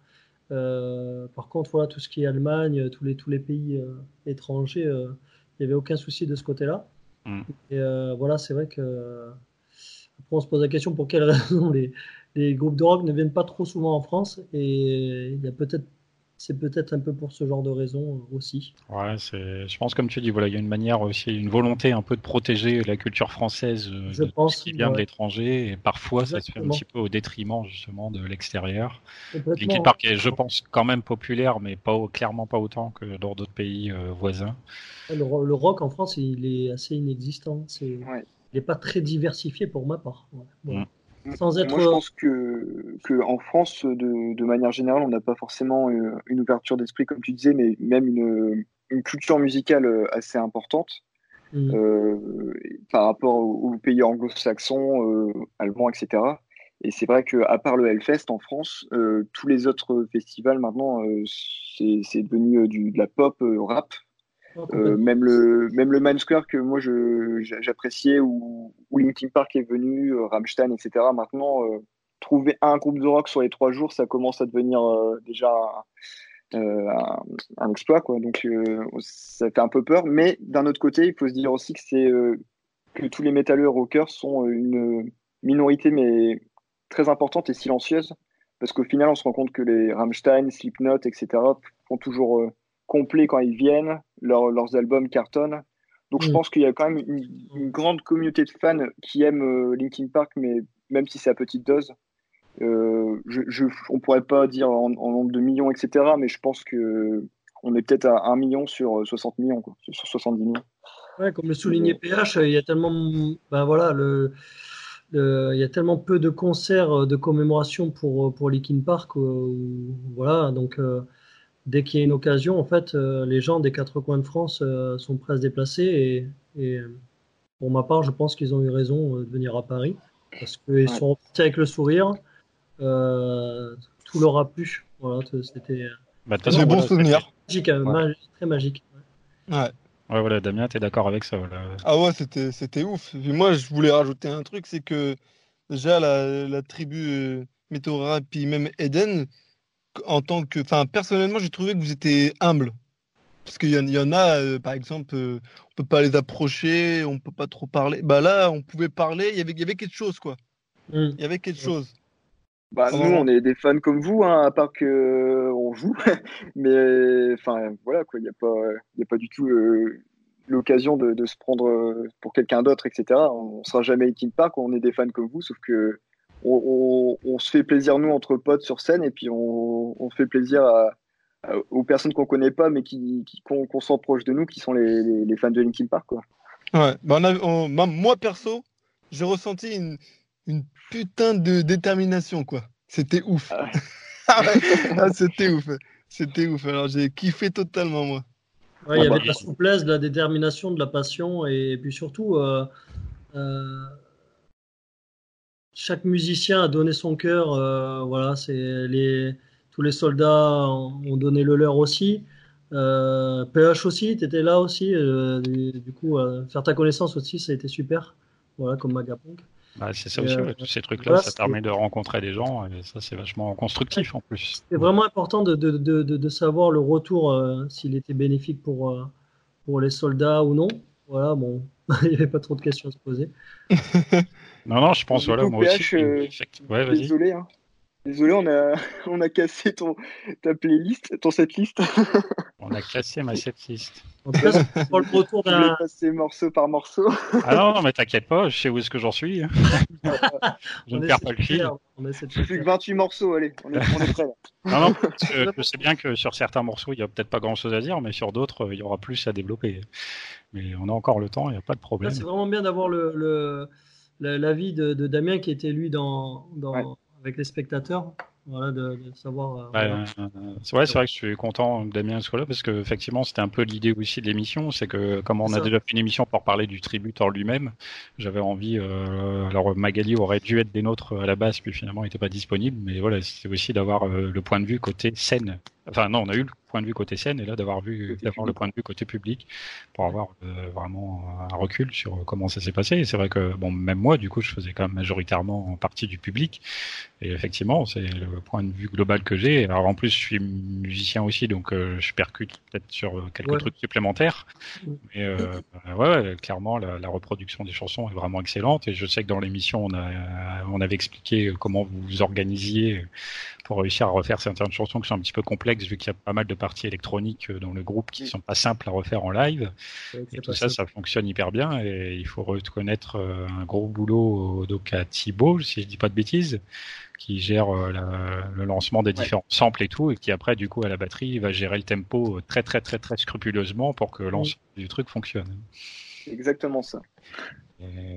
par contre, voilà, tout ce qui est Allemagne, tous les, tous les pays étrangers, il n'y avait aucun souci de ce côté-là. Mm. Et voilà, c'est vrai que. Après, on se pose la question pour quelles <laughs> raisons les, les groupes de rock ne viennent pas trop souvent en France. Et il y a peut-être c'est peut-être un peu pour ce genre de raison euh, aussi. Ouais, c'est, je pense comme tu dis, voilà, il y a une manière aussi, une volonté un peu de protéger la culture française euh, je pense, qui vient de l'étranger, et parfois ça se fait un petit peu au détriment justement de l'extérieur. Linkin Park est, je pense, quand même populaire, mais pas clairement pas autant que dans d'autres pays euh, voisins. Le, rock en France, il est assez inexistant. C'est, Il n'est pas très diversifié pour ma part. Mm. Moi, je pense que, que en France, de, de manière générale, on n'a pas forcément euh, une, ouverture d'esprit, comme tu disais, mais même une, une culture musicale euh, assez importante mmh. euh, par rapport aux, pays anglo-saxons, euh, allemands, etc. Et c'est vrai qu'à part le Hellfest en France, euh, tous les autres festivals maintenant, c'est devenu du, de la pop, rap, euh, même le même le Man Square que moi je j'appréciais où, où Linkin Park est venu, euh, Rammstein, etc. Maintenant, euh, trouver un groupe de rock sur les trois jours, ça commence à devenir déjà un, un, exploit, quoi. Donc ça fait un peu peur. Mais d'un autre côté, il faut se dire aussi que c'est que tous les métalleux rockers sont une minorité mais très importante et silencieuse parce qu'au final, on se rend compte que les Rammstein, Slipknot, etc. font toujours complet quand ils viennent, leurs albums cartonnent. Donc je mm. pense qu'il y a quand même une, grande communauté de fans qui aiment euh, Linkin Park, mais même si c'est à petite dose. Euh, je, je, on pourrait pas dire en, nombre de millions, etc. Mais je pense que on est peut-être à 1 million sur 60 millions, quoi, sur 70 millions. Ouais, comme le soulignait PH, il y a tellement, ben voilà, le, il y a tellement peu de concerts de commémoration pour pour Linkin Park, voilà, donc dès qu'il y a une occasion, en fait, euh, les gens des quatre coins de France euh, sont prêts à se déplacer. Et, pour ma part, je pense qu'ils ont eu raison euh, de venir à Paris parce qu'ils sont repartis avec le sourire. tout leur a plu. Voilà, c'était. Bah, un bon souvenir. Magique, très magique. Ouais. Ouais, voilà, Damien, tu es d'accord avec ça Ah ouais, c'était, c'était ouf. moi, je voulais rajouter un truc, c'est que déjà, la, la tribu Météora, puis même Eden, en tant que. Enfin, personnellement, j'ai trouvé que vous étiez humble. Parce qu'il y, y, en a, euh, par exemple, euh, on peut pas les approcher, on peut pas trop parler. Bah là, on pouvait parler, il y avait, y avait quelque chose, quoi. Mm. Il y avait quelque chose. Bah, nous, on est des fans comme vous, hein, à part que euh, on joue. <laughs> Mais enfin, voilà, quoi. Il n'y a, pas, y a pas du tout l'occasion de, de, se prendre pour quelqu'un d'autre, etc. On sera jamais Linkin Park, on est des fans comme vous, sauf que on, se fait plaisir nous entre potes sur scène et puis on, fait plaisir aux personnes qu'on connaît pas mais qui, qu'on sent proche de nous, qui sont les, fans de Linkin Park. Quoi. Ouais, bah, moi perso, j'ai ressenti une, putain de détermination quoi. C'était ouf. Ah <laughs> ah ah, c'était ouf. C'était ouf. Alors j'ai kiffé totalement moi. il y avait de la souplesse, de la détermination, de la passion et puis surtout. Euh, euh, chaque musicien a donné son cœur. Euh, voilà, c'est les tous les soldats ont donné le leur aussi. PH aussi, tu étais là aussi. du, coup, faire ta connaissance aussi, ça a été super. Voilà, comme Magapunk. Bah, c'est ça aussi, tous ces trucs-là, ça permet de rencontrer des gens et ça, c'est vachement constructif en plus. C'est vraiment important de, de, de, de, savoir le retour, s'il était bénéfique pour, pour les soldats ou non. Voilà, bon, <laughs> il n'y avait pas trop de questions à se poser. <laughs> non, non, je pense, voilà, moi aussi. Euh, désolé, hein. Désolé, on a, <laughs> on a cassé ton, ta playlist, ton setlist. <laughs> on a cassé ma setlist. En tout cas, pour le retour d'un. passer morceau par morceau. ah non, non mais t'inquiète pas, je sais où est-ce que j'en suis. <laughs> je ne perds pas le fil. Plus que 28 morceaux, allez, on est, on est prêt. Non, non, que je sais bien que sur certains morceaux, il n'y a peut-être pas grand chose à dire, mais sur d'autres, il y aura plus à développer. Mais on a encore le temps, il n'y a pas de problème. C'est vraiment bien d'avoir le, l'avis de, de, Damien qui était lui dans, dans avec les spectateurs. Voilà, de, savoir. Euh, euh, c'est vrai, c'est vrai que je suis content que Damien soit là parce que effectivement c'était un peu l'idée aussi de l'émission, c'est que comme on a déjà fait une émission pour parler du tributeur lui-même, j'avais envie. Euh, alors Magali aurait dû être des nôtres à la base, puis finalement il n'était pas disponible, mais voilà, c'est aussi d'avoir le point de vue côté scène. Enfin non, on a eu le point de vue côté scène et là d'avoir vu d'avoir le point de vue côté public pour avoir euh, vraiment un recul sur comment ça s'est passé. Et c'est vrai que bon, même moi, du coup, je faisais quand même majoritairement en partie du public. Et effectivement, c'est le point de vue global que j'ai. Alors en plus, je suis musicien aussi, donc euh, je percute peut-être sur euh, quelques trucs supplémentaires. Mais ouais, clairement, la, la, reproduction des chansons est vraiment excellente. Et je sais que dans l'émission, on a on avait expliqué comment vous vous organisiez pour réussir à refaire certaines chansons qui sont un petit peu complexes vu qu'il y a pas mal de parties électroniques euh, dans le groupe qui sont pas simples à refaire en live. Et tout ça, ça fonctionne hyper bien et il faut reconnaître euh, un gros boulot donc à Thibaut, si je dis pas de bêtises, qui gère euh, le lancement des différents samples et tout et qui après du coup à la batterie va gérer le tempo très très très très scrupuleusement pour que l'ensemble du truc fonctionne. Exactement ça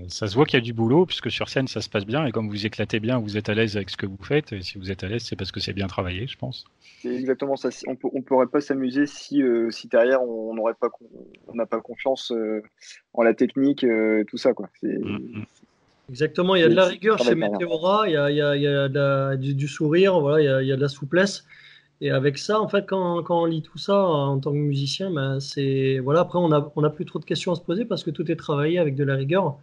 ça se voit qu'il y a du boulot, puisque sur scène ça se passe bien, et comme vous éclatez bien, vous êtes à l'aise avec ce que vous faites, et si vous êtes à l'aise, c'est parce que c'est bien travaillé, je pense. C'est exactement ça. On ne pourrait pas s'amuser si, euh, si derrière on n'aurait pas, on n'a pas confiance euh, en la technique, euh, tout ça, quoi. Mm, mm. Exactement, il y a de la rigueur chez Meteora, il y a, il y a, du, sourire, voilà, il y a, il y a de la souplesse. Et avec ça, en fait, quand, quand, on lit tout ça en tant que musicien, ben c'est voilà. Après, on a on a plus trop de questions à se poser parce que tout est travaillé avec de la rigueur.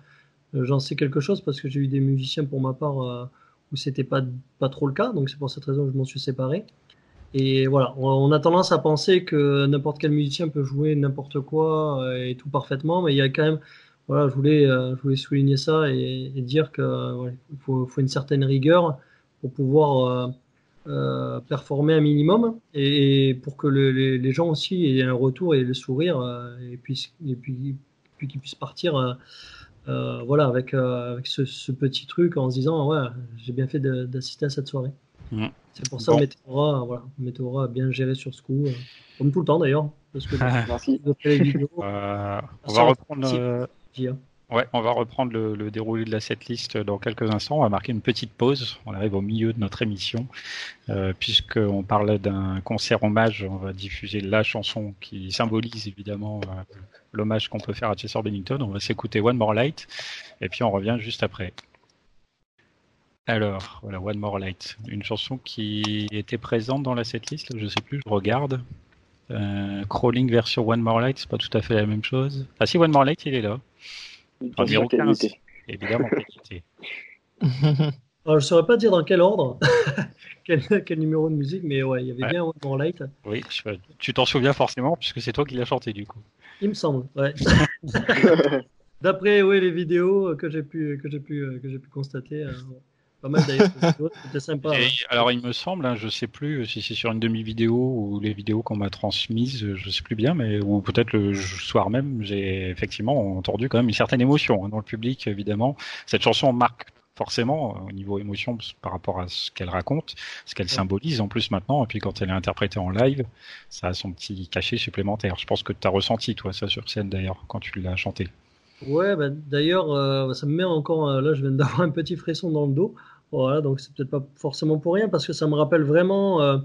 Euh, j'en sais quelque chose parce que j'ai eu des musiciens pour ma part euh, où c'était pas pas trop le cas, donc c'est pour cette raison que je m'en suis séparé. Et voilà, on, a tendance à penser que n'importe quel musicien peut jouer n'importe quoi euh, et tout parfaitement, mais il y a quand même voilà, je voulais je voulais souligner ça et, dire que ouais, faut, faut une certaine rigueur pour pouvoir euh, performer un minimum et, pour que les, gens aussi aient un retour et le sourire euh, et puis et puis, puis qu'ils puissent partir euh, voilà avec, avec ce, petit truc en se disant ouais j'ai bien fait d'assister à cette soirée mmh. c'est pour ça bon. Météora voilà a bien géré sur ce coup comme tout le temps d'ailleurs parce que <laughs> Merci. on va reprendre Ouais, on va reprendre le, déroulé de la setlist dans quelques instants. On va marquer une petite pause. On arrive au milieu de notre émission. Euh, Puisqu'on parle d'un concert hommage, on va diffuser la chanson qui symbolise évidemment euh, l'hommage qu'on peut faire à Chester Bennington. On va s'écouter One More Light et puis on revient juste après. Alors, voilà, One More Light. Une chanson qui était présente dans la setlist, je sais plus, je regarde. Euh, crawling version One More Light, c'est pas tout à fait la même chose. Ah si, One More Light, il est là. Numéro 15. Évidemment, Alors, <laughs> je saurais pas dire dans quel ordre, <laughs> quel, quel, numéro de musique, mais ouais, il y avait bien One Light. Oui, tu t'en souviens forcément, puisque c'est toi qui l'as chanté du coup. Il me semble, ouais. <laughs> D'après les vidéos que j'ai pu, que j'ai pu, que j'ai pu constater. Euh, pas mal d'ailleurs. C'était sympa. Alors il me semble, hein, je sais plus si c'est sur une demi-vidéo ou les vidéos qu'on m'a transmises, je sais plus bien, mais ou peut-être le soir même, j'ai effectivement entendu quand même une certaine émotion hein, dans le public, évidemment. Cette chanson marque forcément au niveau émotion par rapport à ce qu'elle raconte, ce qu'elle symbolise en plus maintenant, et puis quand elle est interprétée en live, ça a son petit cachet supplémentaire. Je pense que tu as ressenti toi ça sur scène d'ailleurs quand tu l'as chanté. Ouais, bah, d'ailleurs, euh, ça me met encore, euh, là je viens d'avoir un petit frisson dans le dos. Voilà, donc c'est peut-être pas forcément pour rien parce que ça me rappelle vraiment euh,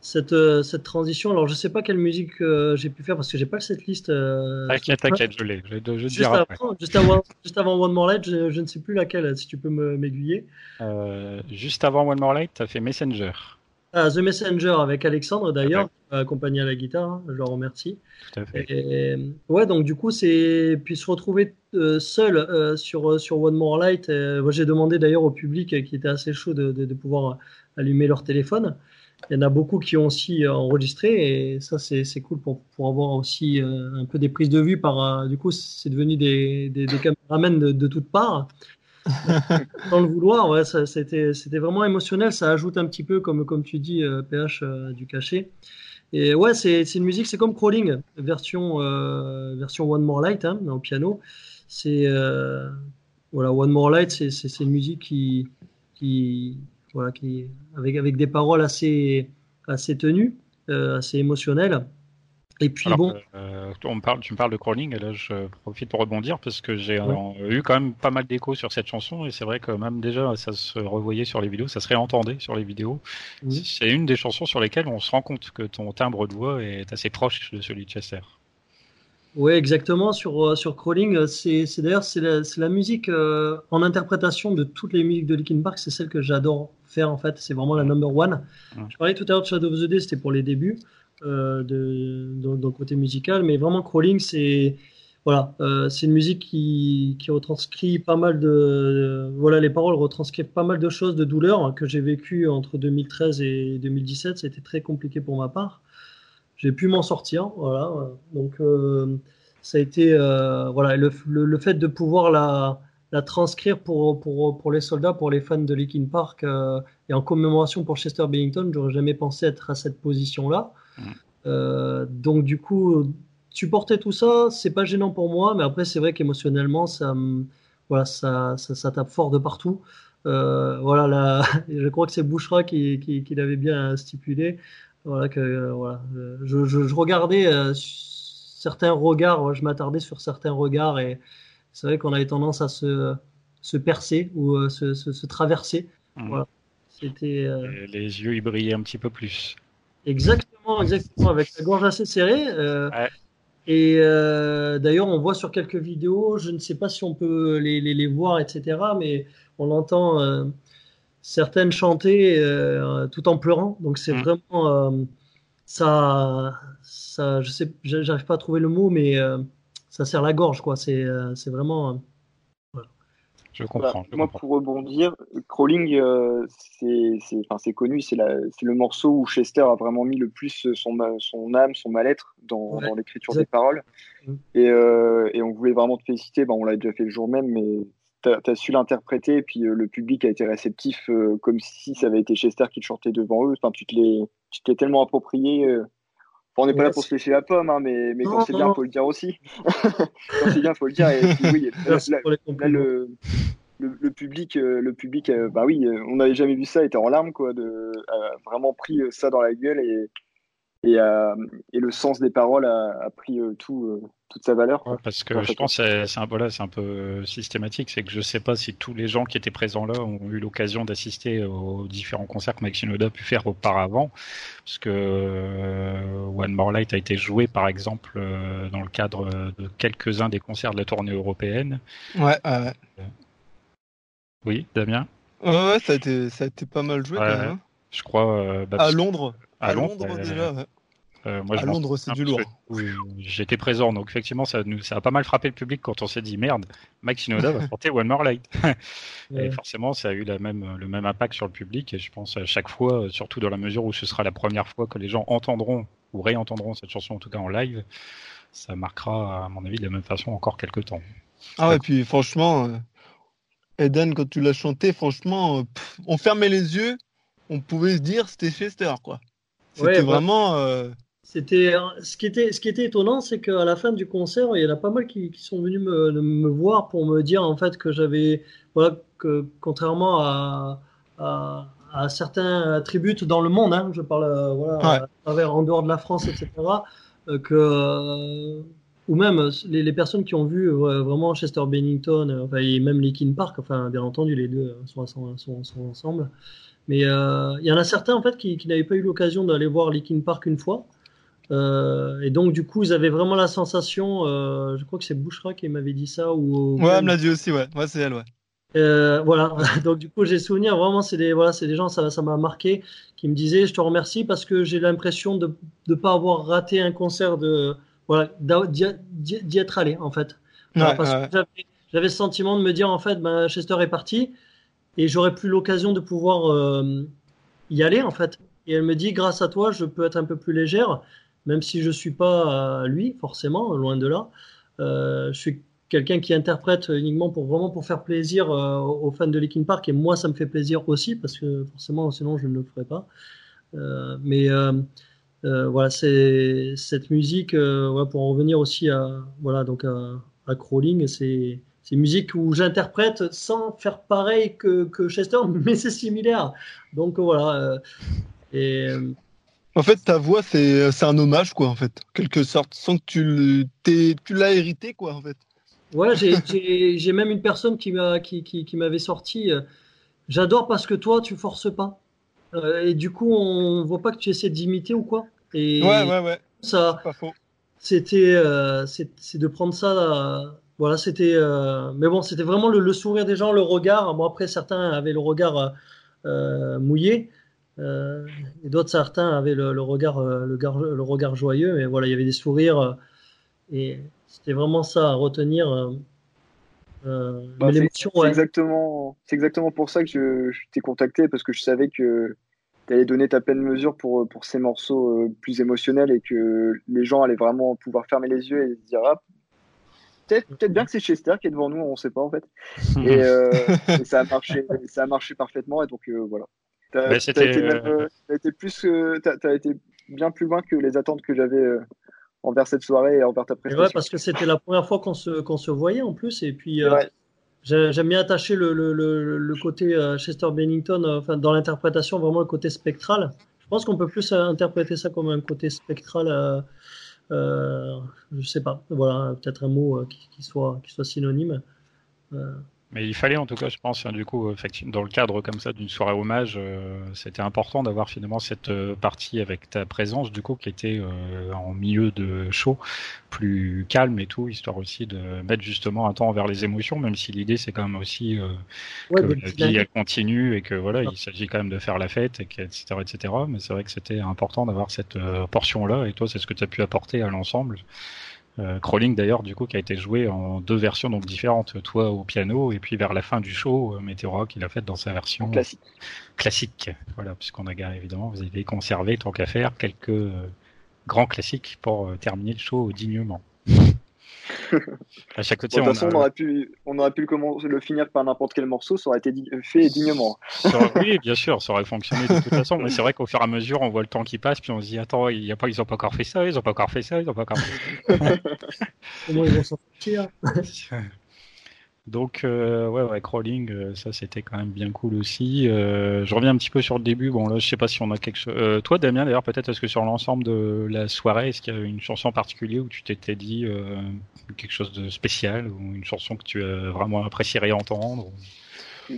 cette, euh, cette transition. Alors je sais pas quelle musique euh, j'ai pu faire parce que j'ai pas cette liste. t'inquiète, t'inquiète, je l'ai. Je, juste, avant, juste, avant, juste, avant, One More Light, je, ne sais plus laquelle, si tu peux m'aiguiller. juste avant One More Light, tu as fait Messenger. Ah, The Messenger avec Alexandre d'ailleurs, accompagné à la guitare, hein, je le remercie. Tout à fait. Et, ouais, donc du coup, c'est puis se retrouver euh, seul euh, sur sur One More Light. Euh, moi, j'ai demandé d'ailleurs au public qui était assez chaud de, de, de, pouvoir allumer leur téléphone. Il y en a beaucoup qui ont aussi enregistré et ça, c'est cool pour, pour avoir aussi un peu des prises de vue. Par, du coup, c'est devenu des, des, des caméramens de, de toutes parts. Dans le vouloir, ouais, c'était, vraiment émotionnel. Ça ajoute un petit peu, comme, comme tu dis, PH, du cachet. Et ouais, c'est, une musique, c'est comme Crawling, version, euh, version One More Light, hein, au piano. C'est euh, voilà, One More Light, c'est, une musique qui, qui, voilà, qui avec, avec des paroles assez, assez tenues, euh, assez émotionnelles. Et puis bon. Euh, on parle, tu me parles de Crawling, et là je profite pour rebondir parce que j'ai eu quand même pas mal d'échos sur cette chanson, et c'est vrai que même déjà ça se revoyait sur les vidéos, ça se réentendait sur les vidéos. C'est une des chansons sur lesquelles on se rend compte que ton timbre de voix est assez proche de celui de Chester. Oui, exactement. Sur, euh, sur Crawling, euh, c'est d'ailleurs c'est la, la, musique en interprétation de toutes les musiques de Linkin Park, c'est celle que j'adore faire en fait. C'est vraiment la number one. Je parlais tout à l'heure de Shadow of the Day, c'était pour les débuts euh, dans, le côté musical, mais vraiment Crawling, c'est voilà, euh, c'est une musique qui, qui, retranscrit pas mal de, voilà, les paroles retranscrivent pas mal de choses de douleur que j'ai vécu entre 2013 et 2017. C'était très compliqué pour ma part. J'ai pu m'en sortir, voilà. Donc euh, ça a été, voilà, le, le, fait de pouvoir la, la transcrire pour, pour, pour les soldats, pour les fans de Linkin Park et en commémoration pour Chester Bennington, j'aurais jamais pensé être à cette position-là. Euh, donc du coup, supporter tout ça, c'est pas gênant pour moi, mais après c'est vrai qu'émotionnellement, ça, voilà, ça, ça, tape fort de partout. Euh, voilà, la, <laughs> je crois que c'est Bouchra qui, qui, l'avait bien stipulé. Voilà que voilà, je, je, regardais euh, certains regards, je m'attardais sur certains regards et c'est vrai qu'on avait tendance à se, se percer ou se, se, traverser. Mmh. Voilà. C'était les yeux ils brillaient un petit peu plus. Exactement, exactement, avec la gorge assez serrée. Euh, et euh, d'ailleurs, on voit sur quelques vidéos, je ne sais pas si on peut les, les, les voir, etc., mais on entend euh, certaines chanter tout en pleurant. Donc c'est mm. vraiment ça, ça, je sais, j'arrive pas à trouver le mot, mais ça serre la gorge, quoi. C'est, c'est vraiment je comprends. moi, pour rebondir, Crawling, euh, c'est connu, c'est le morceau où Chester a vraiment mis le plus son, son âme, son mal-être dans, dans l'écriture des paroles. Mm. Et, euh, et, on voulait vraiment te féliciter. Ben, on l'a déjà fait le jour même, mais tu as, su l'interpréter. Et puis euh, le public a été réceptif, euh, comme si ça avait été Chester qui le chantait devant eux. Enfin, tu te l'es tellement approprié on n'est pas là pour se lécher la pomme, hein, mais, mais quand c'est bien, il faut le dire aussi. <laughs> quand c'est bien, il faut le dire. Et oui, <laughs> là, le, le, public, le public euh, euh, bah oui, euh, on n'avait jamais vu ça, était en larmes, quoi, de, vraiment pris ça dans la gueule et, et, et le sens des paroles a, a pris tout, toute sa valeur. parce que je pense que c'est un, voilà, un peu systématique, c'est que je sais pas si tous les gens qui étaient présents là ont eu l'occasion d'assister aux différents concerts que Mike Shinoda a pu faire auparavant, parce que euh, One More Light a été joué par exemple euh, dans le cadre de quelques-uns des concerts de la tournée européenne. Ouais. ouais. Oui, Damien? Ouais, ça a été, ça a été pas mal joué quand même. Hein. Je crois. Euh, bah, à Londres. À, Londres, déjà. Ouais. Euh, moi, à Londres, c'est du lourd. J'étais présent, donc effectivement, ça, nous, ça a pas mal frappé le public quand on s'est dit merde, Mike Shinoda va porter One More Light. <laughs> Et forcément, ça a eu la même, le même impact sur le public. Et je pense à chaque fois, surtout dans la mesure où ce sera la première fois que les gens entendront ou réentendront cette chanson, en tout cas en live, ça marquera, à mon avis, de la même façon encore quelques temps. Ah ouais, puis franchement, euh, Eden, quand tu l'as chanté, franchement, euh, on fermait les yeux, on pouvait se dire c'était Chester, quoi. C'était bah, vraiment. C'était ce qui était ce qui était étonnant, c'est qu'à la fin du concert, il y en a pas mal qui, qui sont venus me, me, voir pour me dire en fait que j'avais voilà que contrairement à, à, à certains attributs dans le monde, hein, je parle euh, voilà à travers en dehors de la France, etc. Euh, que euh, ou même les, les, personnes qui ont vu vraiment Chester Bennington, enfin, et même Linkin Park, enfin bien entendu les deux sont, sont, sont, sont ensemble. Mais il y en a certains en fait qui, qui n'avaient pas eu l'occasion d'aller voir Linkin Park une fois. Euh, et donc, du coup, ils avaient vraiment la sensation, euh, je crois que c'est Bouchra qui m'avait dit ça. Ou, ouais, elle me l'a dit aussi, ouais. Ouais, c'est elle, ouais. Euh, voilà, <laughs> donc du coup j'ai souvenir vraiment c'est des voilà c'est des gens ça ça m'a marqué qui me disaient je te remercie parce que j'ai l'impression de ne pas avoir raté un concert de voilà d'y être allé en fait parce que j'avais le sentiment de me dire en fait ben, Chester est parti et j'aurais plus l'occasion de pouvoir euh, y aller en fait et elle me dit grâce à toi je peux être un peu plus légère même si je suis pas lui forcément loin de là euh, je suis quelqu'un qui interprète uniquement pour vraiment pour faire plaisir euh, aux fans de Linkin Park et moi ça me fait plaisir aussi parce que forcément sinon je ne le ferais pas. Euh, mais euh, voilà, c'est cette musique. pour en revenir aussi à voilà donc à, à Crawling, c'est c'est une musique où j'interprète sans faire pareil que, que Chester, <laughs> mais c'est similaire. Donc voilà. et en fait, ta voix, c'est un hommage, quoi, en fait, quelque sorte, sans que tu l'as hérité, quoi, en fait. Ouais, j'ai <laughs> même une personne qui m'avait qui, qui, sorti. Euh, j'adore parce que toi, tu forces pas. Euh, et du coup, on voit pas que tu essaies d'imiter ou quoi. Et ouais, ouais, ouais. Ça, c'était, euh, c'est de prendre ça. Voilà, c'était. mais bon, c'était vraiment le, sourire des gens, le regard. Bon, après, certains avaient le regard mouillé. et d'autres certains avaient le, le regard, le, le, regard joyeux. Mais voilà, il y avait des sourires. et c'était vraiment ça à retenir. Euh, euh, bah, c'est exactement, c'est exactement pour ça que je, t'ai contacté parce que je savais que tu allais donner ta pleine mesure pour, pour ces morceaux euh, plus émotionnels et que les gens allaient vraiment pouvoir fermer les yeux et se dire ah, peut-être peut bien que c'est Chester qui est devant nous, on ne sait pas en fait. <laughs> Et, ça a marché, ça a marché parfaitement et donc voilà. Tu as, été, plus, as été bien plus loin que les attentes que j'avais envers cette soirée et envers ta prestation. Ouais, parce que c'était la première fois qu'on se, qu'on se voyait en plus. Et puis, euh, j'aime bien attacher le, le, le, côté euh, Chester Bennington, euh, enfin, dans l'interprétation, vraiment le côté spectral. Je pense qu'on peut plus interpréter ça comme un côté spectral. Euh, je sais pas, voilà, peut-être un mot qui, qui, soit, qui soit synonyme. Mais il fallait en tout cas, je pense, hein, du coup, dans le cadre comme ça d'une soirée hommage, euh, c'était important d'avoir finalement cette euh, partie avec ta présence, du coup, qui était euh, en milieu de show, plus calme et tout, histoire aussi de mettre justement un temps vers les émotions, même si l'idée c'est quand même aussi que la vie elle continue et que voilà, il s'agit quand même de faire la fête, et que, etc., etc. Mais c'est vrai que c'était important d'avoir cette portion-là, et toi, c'est ce que tu as pu apporter à l'ensemble. Euh, Crawling d'ailleurs du coup qui a été joué en deux versions donc différentes, toi au piano et puis vers la fin du show, euh, Meteor il a fait dans sa version classique. Classique, voilà, puisqu'on a gardé évidemment, vous avez conservé tant qu'à faire quelques euh, grands classiques pour terminer le show dignement. À chaque fois, de toute façon, on, aurait pu, on aurait pu le, le finir par n'importe quel morceau, ça aurait été fait dignement. <laughs> oui, bien sûr, ça aurait fonctionné de toute façon, mais c'est vrai qu'au fur et à mesure, on voit le temps qui passe, puis on se dit, attends, il y a pas, ils ont pas encore fait ça, ils ont pas encore fait ça, ils ont pas encore fait ça. Comment ils vont s'en sortir? <laughs> Donc, euh, ouais, ouais, crawling, euh, ça c'était quand même bien cool aussi. Euh, je reviens un petit peu sur le début. Bon, là, je sais pas si on a quelque chose. Euh, toi, Damien, d'ailleurs, peut-être, est-ce que sur l'ensemble de la soirée, est-ce qu'il y a une chanson en particulier où tu t'étais dit quelque chose de spécial ou une chanson que tu as vraiment apprécié réentendre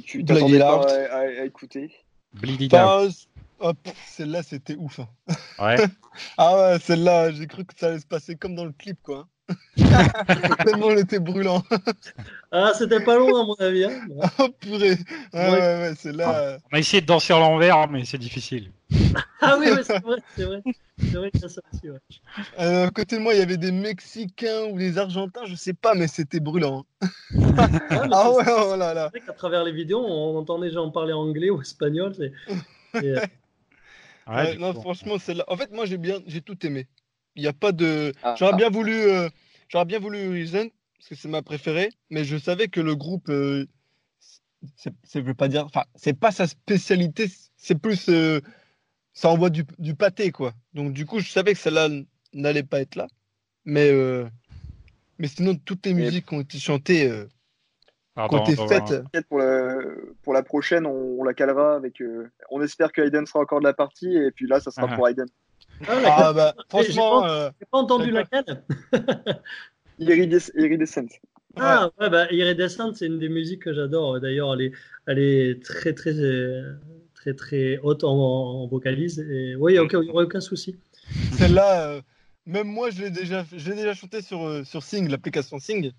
Tu t'attendais pas à, à, écouter? Bleed Hop, celle-là, c'était ouf. Hein. Ouais. <laughs> ah ouais, celle-là, j'ai cru que ça allait se passer comme dans le clip, quoi. <laughs> Tellement on était brûlant. <laughs> ah, c'était pas long à mon avis. Hein. <laughs> oh purée. ouais, ouais, ouais, c'est là. Ah, on a essayé de danser à l'envers, mais c'est difficile. ah oui, c'est vrai, c'est vrai. C'est vrai que ça aussi, ouais. Euh, à côté de moi, il y avait des Mexicains ou des Argentins, je sais pas, mais c'était brûlant. ah, ah ouais, oh là là. C'est vrai qu'à travers les vidéos, on entendait les gens parler anglais ou espagnol. Et, euh, non, franchement, celle-là. En fait, moi, j'ai bien, j'ai tout aimé. Il n'y a pas de. Ah, j'aurais ah. bien voulu, euh, j'aurais bien voulu Reason parce que c'est ma préférée, mais je savais que le groupe, euh, c'est, veux pas dire, enfin, c'est pas sa spécialité, c'est plus, euh, ça envoie du, du, pâté quoi. Donc du coup, je savais que celle-là n'allait pas être là, mais mais sinon toutes les musiques ont été chantées. Quand été faites. Pour la, pour la prochaine, on, la calera avec. on espère que Hayden sera encore de la partie et puis là, ça sera ah. pour Hayden. Ah, ah bah, <laughs> franchement. J'ai pas, entendu laquelle. <laughs> Iridescent. Ah, ouais, bah, Iridescent, c'est une des musiques que j'adore. D'ailleurs, elle est, elle est très, très, très, très haute en, vocalise. Et oui, il n'y aurait aucun souci. Celle-là, euh, même moi, je l'ai déjà, déjà chanté sur, euh, sur Sing, l'application Sing.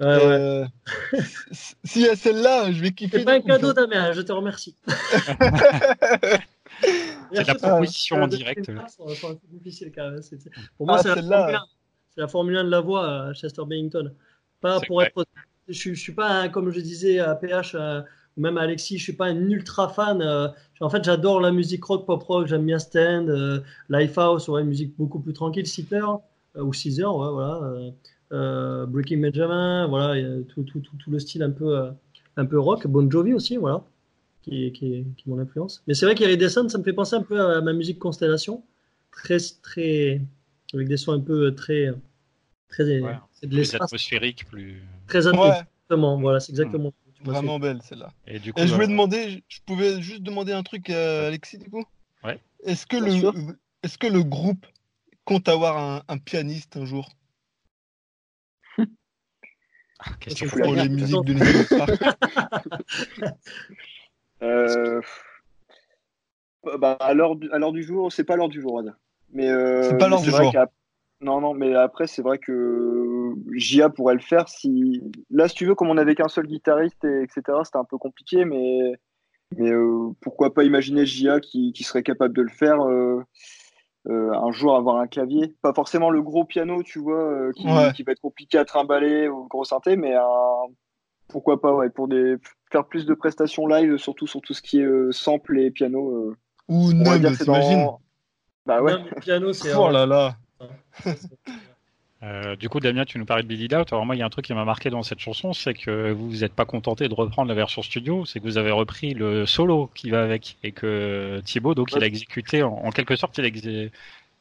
Euh, <laughs> S'il y a celle-là, je vais kiffer. C'est pas un cadeau, Damien, je te remercie. C'est la proposition en direct. difficile quand même. Pour moi, ah, c'est la, Formule 1 de la voix à Chester Bennington. Pas pour être. Je, ne suis pas, comme je disais à PH euh, ou même à Alexis, je suis pas un ultra fan. Euh, en fait, j'adore la musique rock, pop rock, j'aime bien Stand, euh, Lifehouse, ouais, une musique beaucoup plus tranquille, Sitter ou Caesar, ouais, voilà. Breaking Benjamin, voilà, tout, tout, tout, tout, le style un peu, un peu rock. Bon Jovi aussi, voilà qui, qui, qui mon influence. Mais c'est vrai qu'Iridescent, ça me fait penser un peu à ma musique Constellation, très, très, avec des sons un peu très, très, ouais, de plus atmosphérique, plus très Exactement, voilà, c'est exactement. Mmh. Vraiment belle celle-là. Et, du coup, Et je voulais euh, demander, je pouvais juste demander un truc à Alexis du coup. Ouais. Est-ce que le, est-ce que le groupe compte avoir un, un pianiste un jour? Ah, Question pour les musiques de. <laughs> Euh, bah, à l'heure du, du, jour, c'est pas l'heure du jour, Mais euh, c'est pas l'heure du jour. Non, non, mais après, c'est vrai que JA pourrait le faire si. Là, si tu veux, comme on n'avait qu'un seul guitariste, et, etc., c'était un peu compliqué, mais, mais euh, pourquoi pas imaginer JA qui, qui, serait capable de le faire euh, euh, un jour, avoir un clavier. Pas forcément le gros piano, tu vois, qui, qui, va être compliqué à trimballer ou gros synthé, mais un, pourquoi pas, ouais, pour des, faire plus de prestations live, surtout sur tout ce qui est euh, sample et piano. Euh. Ou non, t'imagines Bah ouais. piano, c'est. oh là là <laughs> euh, du coup, Damien, tu nous parlais de Billy Out. Alors moi, il y a un truc qui m'a marqué dans cette chanson, c'est que vous vous êtes pas contenté de reprendre la version studio, c'est que vous avez repris le solo qui va avec, et que Thibaut, donc, il a exécuté en, quelque sorte, il a,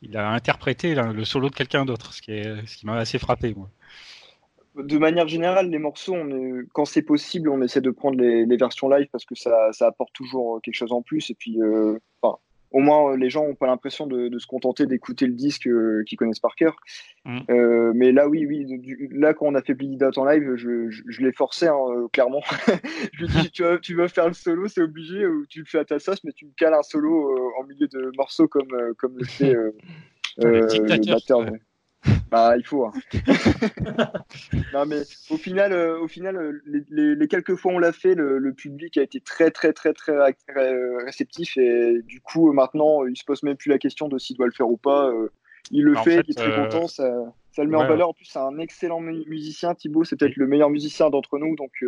il a interprété le solo de quelqu'un d'autre, ce qui est, ce qui m'a assez frappé, moi de manière générale, les morceaux, quand c'est possible, on essaie de prendre les, versions live parce que ça, apporte toujours quelque chose en plus. Et puis, euh, au moins, les gens n'ont pas l'impression de, se contenter d'écouter le disque euh, qu'ils connaissent par cœur. Mm. Euh, mais là, oui, oui, là, quand on a fait Billy Dot en live, je, l'ai forcé, hein, clairement. <laughs> je lui ai dit, tu, tu veux faire le solo, c'est obligé, ou tu le fais à ta sauce, mais tu me cales un solo en milieu de morceaux comme, comme le fait <laughs> le batteur. Bah, il faut. Hein. <laughs> non, mais au final, euh, au final euh, les, quelques fois où on l'a fait, le, public a été très, très, très, très euh, réceptif. Et du coup, maintenant, il se pose même plus la question de s'il doit le faire ou pas. il le fait, il est très content. Ça, ça le met en valeur. En plus, c'est un excellent musicien. Thibaut, c'est peut-être le meilleur musicien d'entre nous. Donc,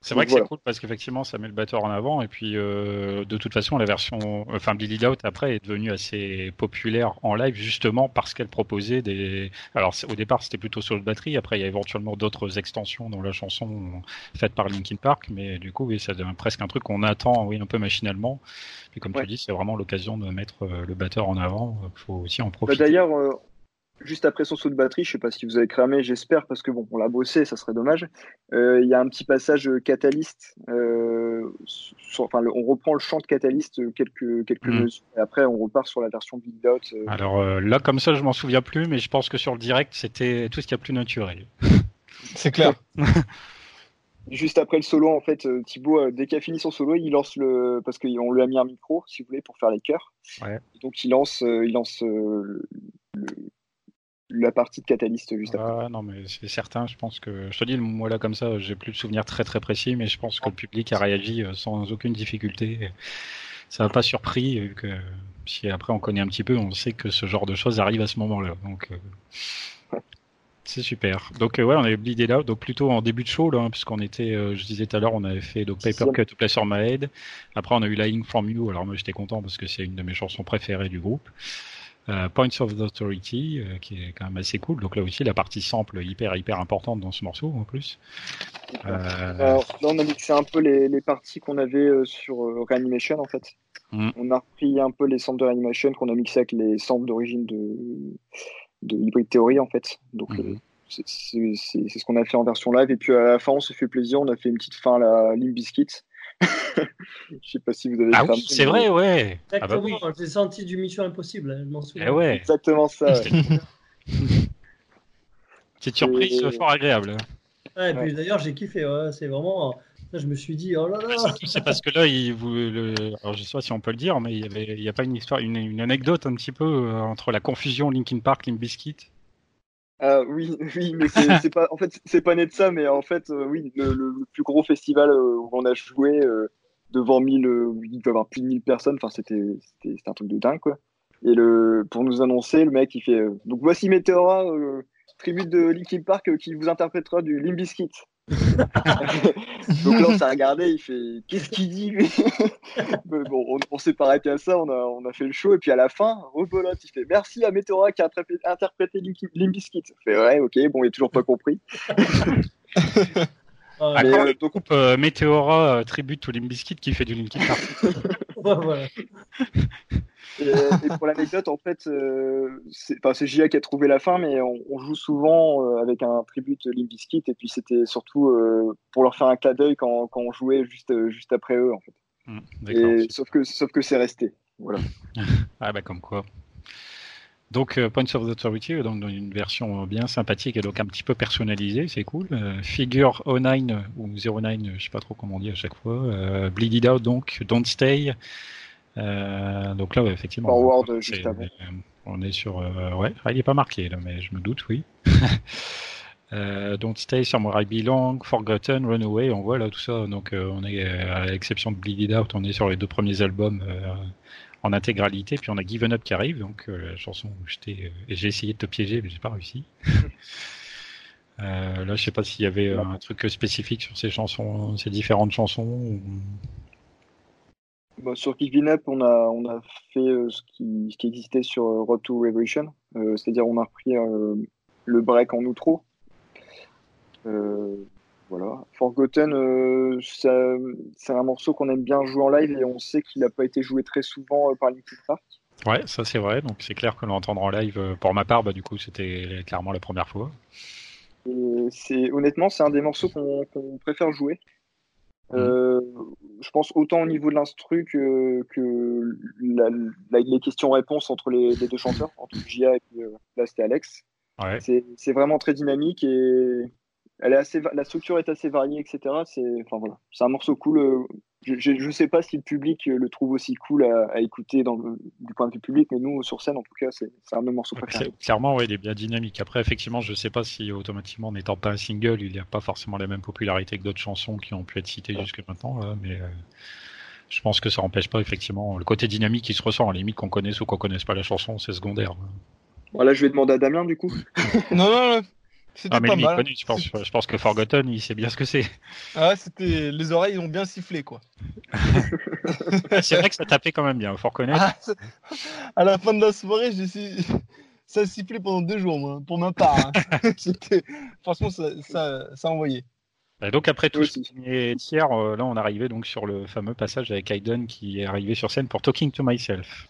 c'est vrai que c'est cool parce qu'effectivement ça met le batteur en avant et puis euh, de toute façon la version, enfin Billy Out après est devenue assez populaire en live justement parce qu'elle proposait des. Alors au départ c'était plutôt sur le batterie, après il y a éventuellement d'autres extensions dans la chanson faite par Linkin Park, mais du coup oui ça devient presque un truc qu'on attend oui un peu machinalement. Puis comme tu dis c'est vraiment l'occasion de mettre euh, le batteur en avant, il faut aussi en bah, profiter. D'ailleurs euh, juste après son saut de batterie, je sais pas si vous avez cramé, j'espère, parce que bon, on l'a bossé, ça serait dommage. Euh, il y a un petit passage catalyste. Euh, enfin, on reprend le chant de catalyste quelques quelques mm. mesures, et après on repart sur la version Big Dot. Euh. Alors là, comme ça, je m'en souviens plus, mais je pense que sur le direct, c'était tout ce qui a plus naturel. <laughs> C'est clair. <laughs> Juste après le solo, en fait, Thibaut, dès qu'il a fini son solo, il lance le. Parce qu'on lui a mis un micro, si vous voulez, pour faire les chœurs. Donc il lance, il lance le, la partie de Catalyst juste après. non, mais c'est certain. Je pense que je te dis, moi là comme ça, j'ai plus de souvenirs très très précis, mais je pense que le public a réagi euh, sans aucune difficulté. Ça m'a pas surpris que si après on connaît un petit peu, on sait que ce genre de choses arrive à ce moment-là. Donc euh, c'est super. Donc euh, ouais, on avait Bleed là, donc plutôt en début de show là, hein, puisqu'on était, je disais tout à l'heure, on avait fait donc Paper Cut Place on My Head. Après on a eu Lying From You. Alors moi j'étais content parce que c'est une de mes chansons préférées du groupe. Euh, Points of Authority, euh, qui est quand même assez cool. Donc là aussi, la partie sample hyper hyper importante dans ce morceau en plus. Euh... là, on a mixé un peu les, les parties qu'on avait sur Reanimation en fait. Mm. On a repris un peu les samples de Reanimation qu'on a mixé avec les samples d'origine de, de Hybrid Theory en fait. Donc mm-hmm. c'est ce qu'on a fait en version live. Et puis à la fin, on s'est fait plaisir. On a fait une petite fin à la Limp Bizkit. <laughs> je sais pas si vous avez. Ah oui, c'est vrai, ouais. Exactement. Ah bah J'ai senti du Mission Impossible, je m'en souviens. Eh ouais. Exactement ça. <laughs> Petite surprise et... fort agréable. Ouais, et puis d'ailleurs, j'ai kiffé. Ouais. C'est vraiment. je me suis dit, oh là là. C'est parce que là, il, vous, le... Alors, je sais pas si on peut le dire, mais il y avait, il y a pas une histoire, une, une anecdote un petit peu euh, entre la confusion Linkin Park, Limp Bizkit Ah oui, <laughs> oui, mais c'est pas, en fait, c'est pas de ça, mais en fait, oui, le, plus gros festival où on a joué devant 1000, il doit y avoir plus de 1000 personnes, enfin, c'était un truc de dingue, quoi. Et le, pour nous annoncer, le mec, il fait, donc voici Meteora, tribute de Linkin Park qui vous interprétera du Limbiskit. <laughs> Donc là, on s'est regardé, il fait Qu'est-ce qu'il dit lui <laughs> Bon, on, s'est pas arrêté à ça, on a, on a fait le show, et puis à la fin, rebolote, il fait Merci à Meteora qui a interprété Limbiskit. fait Ouais, ok, bon, il a toujours pas compris. <laughs> Ah, mais, euh, donc, euh, Meteora euh, tribute au Limbiskit qui fait du Linkin Park. Voilà. <laughs> Et, pour l'anecdote, en fait, euh, c'est Gia qui a trouvé la fin, mais on, joue souvent euh, avec un tribut Limbiskit, et puis c'était surtout euh, pour leur faire un clin d'œil quand, quand, on jouait juste, juste après eux, en fait. Mmh, sauf que, sauf que c'est resté. Voilà. <laughs> ah bah comme quoi. Donc Points of Authority, donc dans une version bien sympathique et donc un petit peu personnalisée, c'est cool. Figure 09 ou 09, je sais pas trop comment on dit à chaque fois. Bleed It Out donc, Don't Stay. Euh, donc là, effectivement. Forward juste avant. On est sur. Euh, ouais, ah, il n'est pas marqué là, mais je me doute, oui. <laughs> Euh, Don't Stay, Somewhere I Belong, Forgotten, Runaway, on voit là tout ça. Donc on est, à l'exception de Bleed It Out, on est sur les deux premiers albums en intégralité. Puis on a Given Up qui arrive, donc la chanson où j'étais. j'ai essayé de te piéger, mais j'ai pas réussi. <laughs> là, je sais pas s'il y avait un truc spécifique sur ces chansons, ces différentes chansons. Ou... Bah, sur Giving Up, on a, on a fait euh, ce, qui, ce, qui, existait sur euh, Road to Revolution, euh, c'est-à-dire on a repris le break en outro. Voilà. Forgotten, c'est un morceau qu'on aime bien jouer en live et on sait qu'il n'a pas été joué très souvent par Linkin Park. Ouais, ça c'est vrai, donc c'est clair que l'entendre en live, pour ma part, bah, du coup c'était clairement la première fois. c'est honnêtement, c'est un des morceaux qu'on préfère jouer. Mmh. Euh, je pense autant au niveau de l'instru que, que les questions-réponses entre les, deux chanteurs, entre Gia et puis, euh, là c'était Alex. Ouais. C'est vraiment très dynamique et elle est assez, la structure est assez variée, etc. C'est enfin, voilà, un morceau cool. Euh, je ne sais pas si le public le trouve aussi cool à, écouter dans du point de vue public, mais nous, sur scène, en tout cas, c'est un même morceau préféré. Clairement, ouais, il est bien dynamique. Après, effectivement, je ne sais pas si automatiquement, n'étant pas un single, il n'y a pas forcément la même popularité que d'autres chansons qui ont pu être citées jusque maintenant, mais euh, je pense que ça n'empêche pas, effectivement, le côté dynamique qui se ressent. À la limite, qu'on connaisse ou qu'on connaisse pas la chanson, c'est secondaire. Voilà, je vais demander à Damien, du coup. <laughs> non, non, non. Ah, mais pas mal. je, pense, je pense que Forgotten, il sait bien ce que c'est. Ah, c'était les oreilles ont bien sifflé, quoi. c'est vrai que ça tapait quand même bien, faut reconnaître. Ah, à la fin de la soirée, j'ai ça a sifflé pendant deux jours, moi, pour ma part. Hein. <laughs> <laughs> Franchement, ça, ça, ça a envoyé. Et donc après tout ce premier tiers, euh, là on arrivait donc sur le fameux passage avec Hayden qui est arrivé sur scène pour Talking to Myself.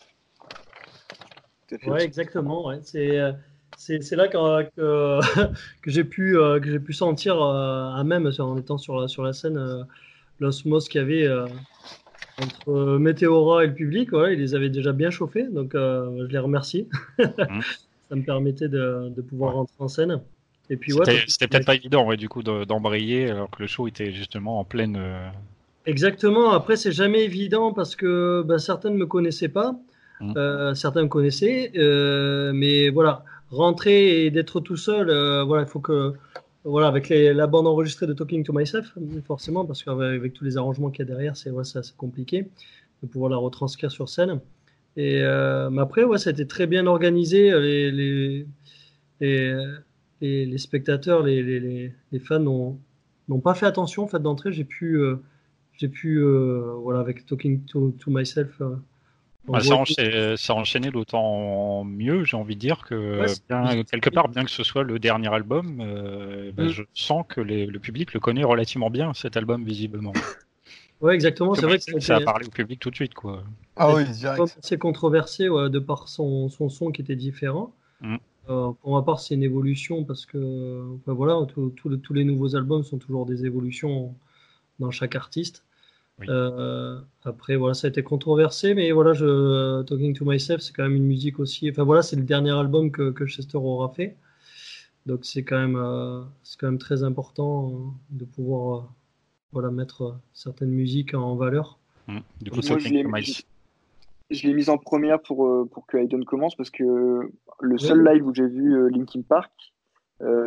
Ouais, exactement. Ouais. C'est euh, c'est là que, que, <laughs> j'ai pu, euh, sentir euh, à même en étant sur la, sur la scène euh, l'osmose qu'il y avait entre Météora et le public. Ouais, ils les avaient déjà bien chauffés, donc je les remercie. Mmh. <laughs> Ça me permettait de, de pouvoir rentrer en scène. Et puis c'était peut-être pas évident, ouais, du coup, d'embrayer alors que le show était justement en pleine. Exactement. Après, c'est jamais évident parce que ben, certains ne me connaissaient pas, mmh. certains me connaissaient, mais voilà rentrer et d'être tout seul, euh, voilà, il faut que, voilà, avec la bande enregistrée de Talking to Myself, forcément, parce qu'avec tous les arrangements qu'il y a derrière, c'est ouais, compliqué de pouvoir la retranscrire sur scène. Et euh, mais après, ouais, ça a été très bien organisé. Les, les, les, les spectateurs, les, fans n'ont pas fait attention en fait d'entrée. J'ai pu, euh, j'ai pu, voilà, avec Talking to, to Myself bah, ça, a enchaîné d'autant mieux, j'ai envie de dire que quelque part, bien que ce soit le dernier album, euh, bah, mm. je sens que le public le connaît relativement bien, cet album, visiblement. Ouais, exactement. C'est vrai que ça a parlé au public tout de suite, quoi. Ah oui, C'est controversé de par son, son, son qui était différent. Mm. Euh, pour ma part, c'est une évolution parce que, voilà, tous les nouveaux albums sont toujours des évolutions dans chaque artiste. Euh, après, voilà, ça a été controversé, mais voilà, je, Talking to Myself, c'est quand même une musique aussi. Enfin voilà, c'est le dernier album que, que, Chester aura fait. Donc c'est quand même, euh, c'est quand même très important euh, de pouvoir voilà, mettre certaines musiques en valeur. Mmh. Du coup, Moi, je l'ai mise en première pour, pour que Hayden commence parce que le seul live où j'ai vu Linkin Park,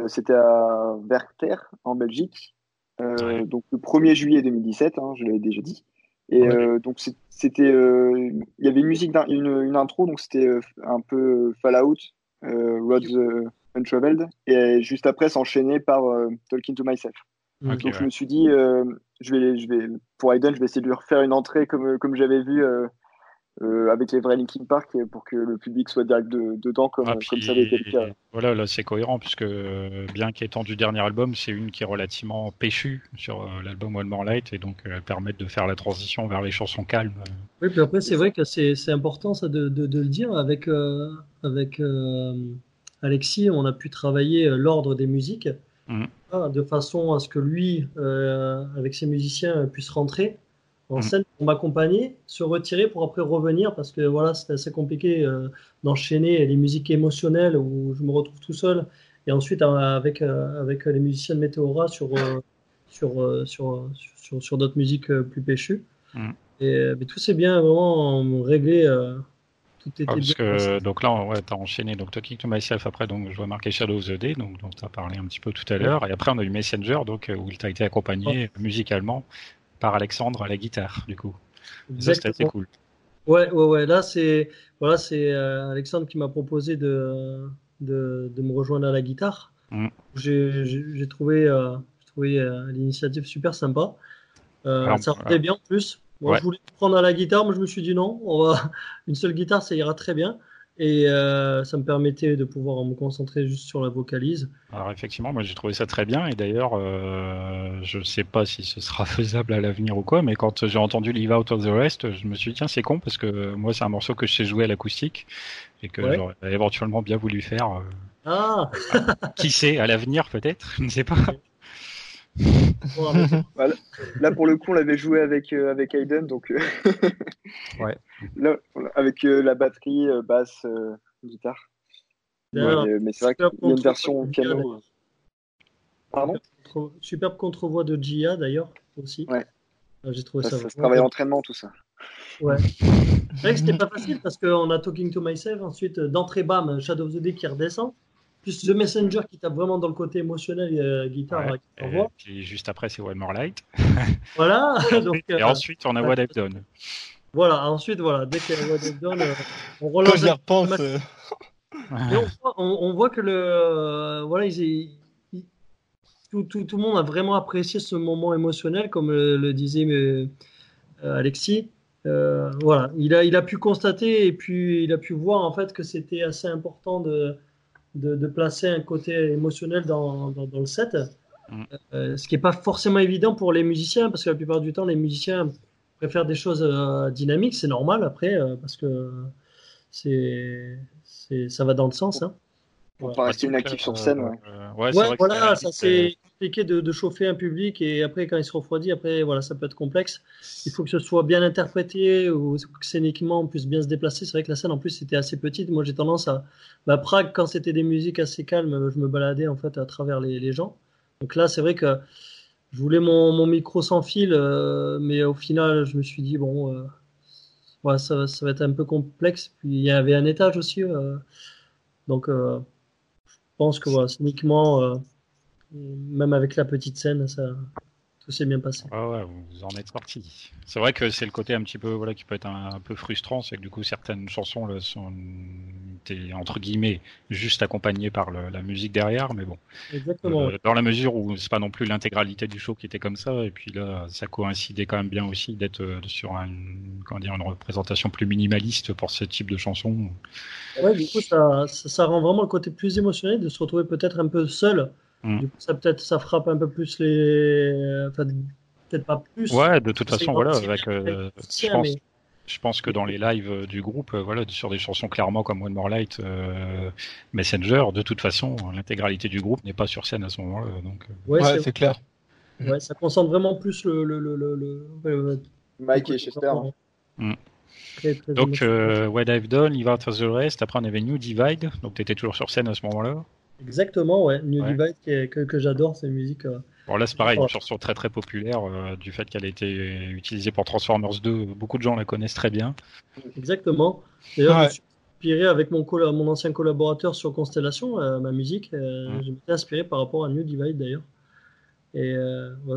C'était à Werchter, en Belgique. Donc le 1er juillet 2017, hein, je l'avais déjà dit. Et donc c'était, il y avait une musique, une, une, intro, donc c'était un peu Fallout, Roads Untraveled, et juste après s'enchaîner par Talking to Myself. donc je me suis dit, je vais, je vais, pour Aiden, je vais essayer de lui refaire une entrée comme, comme j'avais vu euh, avec les vrais Linkin Park pour que le public soit direct dedans comme, ah, comme ça avait été le cas. Voilà, là c'est cohérent puisque bien qu'étant du dernier album, c'est une qui est relativement péchue sur euh, l'album One More Light et donc euh, elle permet de faire la transition vers les chansons calmes. Oui, puis après c'est vrai que c'est important ça de, de, de, le dire avec, avec Alexis, on a pu travailler l'ordre des musiques mmh. hein, de façon à ce que lui, avec ses musiciens, puisse rentrer en mm. scène pour m'accompagner, se retirer pour après revenir parce que voilà, c'était assez compliqué euh, d'enchaîner les musiques émotionnelles où je me retrouve tout seul et ensuite euh, avec, euh, avec les musiciens de Météora sur, sur, sur, sur, sur d'autres musiques plus péchues. Mm. Et mais tout s'est bien vraiment réglé. tout était parce que, donc là, ouais, tu as enchaîné donc Talking to Myself après, donc je vois marqué Shadow of the Day, donc dont tu as parlé un petit peu tout à l'heure. Et après, on a eu Messenger, donc où il t'a été accompagné musicalement par Alexandre à la guitare, du coup. Ça, c'était assez cool. Ouais, ouais, ouais. Là, c'est voilà, c'est euh, Alexandre qui m'a proposé de, de, de, me rejoindre à la guitare. Mm. J'ai trouvé, euh, trouvé euh, l'initiative super sympa. Euh, ça rendait bien en plus. Moi, Je voulais prendre à la guitare, mais je me suis dit non, on va... <laughs> une seule guitare, ça ira très bien. Et euh, ça me permettait de pouvoir me concentrer juste sur la vocalise. Alors effectivement, moi j'ai trouvé ça très bien. Et d'ailleurs, euh, je ne sais pas si ce sera <laughs> faisable à l'avenir ou quoi, mais quand j'ai entendu Leave Out of the Rest, je me suis dit tiens c'est con parce que moi c'est un morceau que je sais jouer à l'acoustique et que j'aurais éventuellement bien voulu faire. Euh, ah <laughs> Qui sait, à l'avenir peut-être, je ne sais pas. <laughs> là, pour le coup, on l'avait joué avec, euh, avec Aiden, donc euh, <laughs> ouais. <laughs> là, avec euh, la batterie, basse, guitare. mais c'est vrai qu'il y a une version piano. Pardon? Superbe contre-voix de Gia d'ailleurs aussi. Ouais. Ah, j'ai trouvé ça. Ça, ça se travaille entraînement, tout ça. Ouais. c'est vrai que c'était pas facile parce qu'on a Talking to Myself, ensuite d'entrée bam, Shadow of the Day qui redescend plus The Messenger qui tape vraiment dans le côté émotionnel, euh, guitare, ouais, et, juste après, c'est One More Light. <laughs> voilà. <laughs> Donc, et euh, ensuite, on a What I've Done. Voilà, ensuite, voilà, dès qu'il y a What I've Done, euh, on relance. Quand j'y repense. Euh. Et on, voit, on, voit que le. voilà, ils, tout, tout, tout, le monde a vraiment apprécié ce moment émotionnel, comme le, disait Alexis. voilà, il a, il a pu constater et puis il a pu voir en fait que c'était assez important de, de, placer un côté émotionnel dans, dans, le set. Mm. Euh, ce qui n'est pas forcément évident pour les musiciens, parce que la plupart du temps, les musiciens préfèrent des choses euh, dynamiques, c'est normal après, euh, parce que c'est, ça va dans le sens. Hein. Pour pas rester inactif sur scène. Ouais, ouais voilà, ça c'est compliqué de, chauffer un public et après quand il se refroidit, après voilà, ça peut être complexe. Il faut que ce soit bien interprété ou que scéniquement on puisse bien se déplacer. C'est vrai que la scène en plus était assez petite. Moi j'ai tendance à, bah, Prague quand c'était des musiques assez calmes, je me baladais en fait à travers les, gens. Donc là c'est vrai que je voulais mon, micro sans fil, euh, mais au final je me suis dit bon, euh, ça, ça, va être un peu complexe. Puis il y avait un étage aussi, euh, donc je pense que voilà, uniquement, euh, même avec la petite scène, ça, tout s'est bien passé. ouais, vous en êtes sorti. C'est vrai que c'est le côté un petit peu voilà qui peut être un, peu frustrant, c'est que du coup certaines chansons là, sont entre guillemets juste accompagnées par la musique derrière, mais bon. Exactement. Euh, dans la mesure où c'est pas non plus l'intégralité du show qui était comme ça, et puis là ça coïncidait quand même bien aussi d'être euh, sur une, comment dire, une représentation plus minimaliste pour ce type de chansons. Ouais, du coup ça, ça, rend vraiment le côté plus émotionnel de se retrouver peut-être un peu seul. Mm. Du coup, ça peut-être ça frappe un peu plus les, enfin, peut-être pas plus. Ouais, de toute façon, voilà, avec, euh, je pense, je pense que dans les lives euh, du groupe, euh, voilà, sur des chansons clairement comme One More Light, euh, Messenger, de toute façon, l'intégralité du groupe n'est pas sur scène à ce moment-là. Donc, ouais, c'est clair. Ouais, ça concentre vraiment plus le. le, le, le, Mike et Chester. Hein. Mm. donc, euh, What I've Done, Leave Out of the Rest. Après, on avait New Divide. Donc, tu étais toujours sur scène à ce moment-là. Exactement, ouais. New Divide, que, que j'adore, cette musique. Bon, là, c'est pareil, une chanson très très populaire euh, du fait qu'elle a été utilisée pour Transformers 2. Beaucoup de gens la connaissent très bien. Exactement. D'ailleurs, inspiré avec mon, mon ancien collaborateur sur Constellation, ma musique. Mmh. Je m'étais inspiré par rapport à New Divide d'ailleurs. Et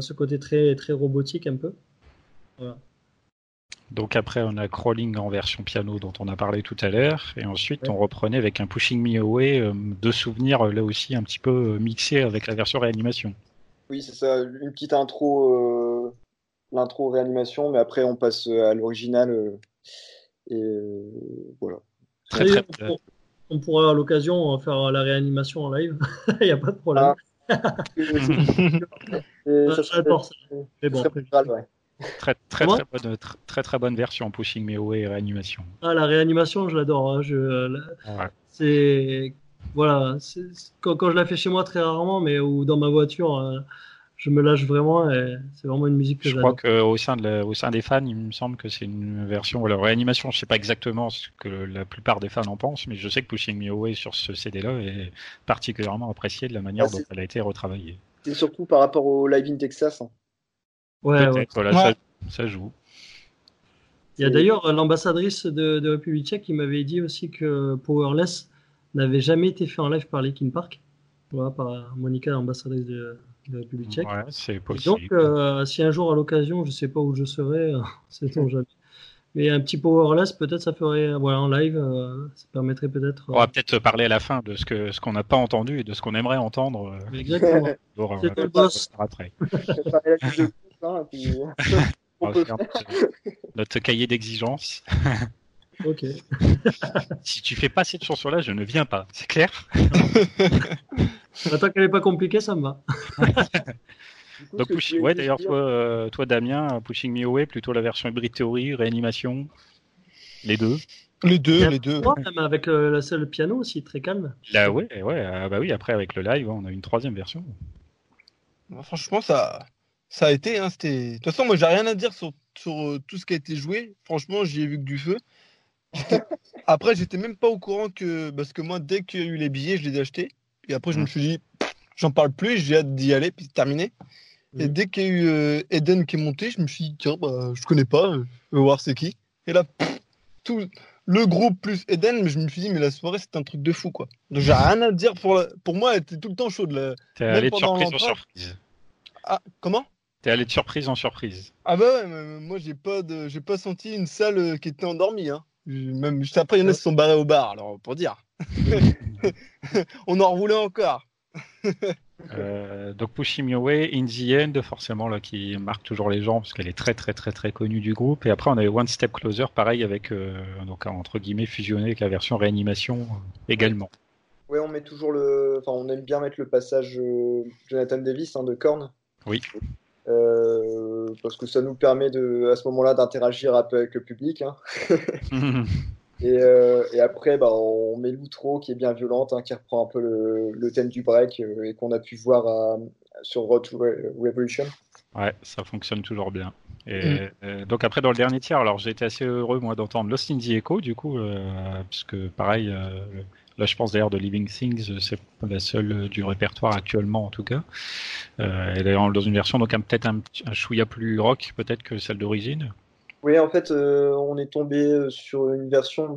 ce côté très, très robotique un peu. Voilà. Donc après, on a Crawling en version piano dont on a parlé tout à l'heure, et ensuite on reprenait avec un Pushing Me Away euh, de souvenirs là aussi un petit peu euh, mixé avec la version réanimation. Oui, c'est ça, une petite intro, euh, l'intro réanimation, mais après on passe à l'original et voilà. Très, très, on, pourra à l'occasion faire la réanimation en live, <laughs> il n'y a pas de problème. Ah. <laughs> ça serait, bon, Très très très bonne, très, très, bonne version Pushing Me Away réanimation. Ah la réanimation, je l'adore. Hein, je, c'est voilà, quand, quand, je la fais chez moi très rarement, mais ou dans ma voiture, euh, je me lâche vraiment. et C'est vraiment une musique que je crois qu'au sein de au sein des fans, il me semble que c'est une version. Voilà, réanimation, je sais pas exactement ce que la plupart des fans en pensent, mais je sais que Pushing Me Away sur ce CD-là est particulièrement apprécié de la manière dont elle a été retravaillée. C'est surtout par rapport au Live in Texas. Hein. Ouais, Voilà, Ça, joue. Il y a d'ailleurs l'ambassadrice de, de, République tchèque qui m'avait dit aussi que Powerless n'avait jamais été fait en live par Linkin Park. Voilà, par Monica, l'ambassadrice de, de, République tchèque. Ouais, c'est possible. donc, euh, si un jour à l'occasion, je sais pas où je serai, <laughs> c'est ton jamais. Mais un petit powerless, peut-être ça ferait, voilà, en live, euh, ça permettrait peut-être. On va peut-être parler à la fin de ce que ce qu'on n'a pas entendu et de ce qu'on aimerait entendre. Exactement. c'est le boss. Après. <laughs> <laughs> notre, cahier d'exigence. <laughs> Ok. <laughs> si tu fais pas cette chanson-là, je ne viens pas. C'est clair Tant qu'elle n'est pas compliquée, ça me va. Donc, ouais, d'ailleurs, toi, euh, toi, Damien, Pushing Me Away, plutôt la version Hybrid Theory, réanimation, les deux. Les deux, les deux. Même avec euh, le seul piano aussi, très calme. Là, ouais, ouais, ah, bah oui, après avec le live, on a une troisième version. Franchement, ça, ça a été. Hein, de toute façon, moi, j'ai rien à dire sur, sur euh, tout ce qui a été joué. Franchement, j'y ai vu que du feu. <laughs> après, j'étais même pas au courant que. Parce que moi, dès qu'il y a eu les billets, je les ai achetés. Et après, je me suis dit, j'en parle plus, j'ai hâte d'y aller, puis c'est terminé. Et dès qu'il y a eu euh, Eden qui est monté, je me suis dit, tiens, bah, je connais pas, je vais voir c'est qui. Et là, tout le groupe plus Eden, mais je me suis dit, mais la soirée, c'est un truc de fou, quoi. Donc, j'ai rien à dire pour, pour moi, elle était tout le temps chaude. T'es allé de surprise en surprise. Ah, comment? T'es allé de surprise en surprise. Ah bah ouais, moi j'ai pas de, j'ai pas senti une salle euh, qui était endormie. Hein. Même juste après, il y en a qui sont barrés au bar, alors pour dire. <laughs> On en roulait encore. <laughs> euh, donc Pushing Me Away, In the End, forcément là qui marque toujours les gens parce qu'elle est très très très très connue du groupe. Et après on avait One Step Closer, pareil avec euh, donc entre guillemets fusionné avec la version réanimation euh, également. Oui, on met toujours le, enfin on aime bien mettre le passage Jonathan Davis hein, de Korn. Oui. Euh, parce que ça nous permet de, à ce moment-là d'interagir un peu avec le public. Hein. <laughs> <laughs> et, euh, et, après, bah, on met l'outro qui est bien violente, hein, qui reprend un peu le, le thème du break euh, et qu'on a pu voir sur Road to Revolution. Ouais, ça fonctionne toujours bien. Et, mm. donc après dans le dernier tiers, alors j'ai été assez heureux moi d'entendre Lost in the Echo du coup, puisque pareil, Là, je pense d'ailleurs de Living Things, c'est la seule du répertoire actuellement en tout cas. Euh, et d'ailleurs dans une version donc peut-être un, un chouïa plus rock peut-être que celle d'origine. Oui, en fait, euh, on est tombé sur une version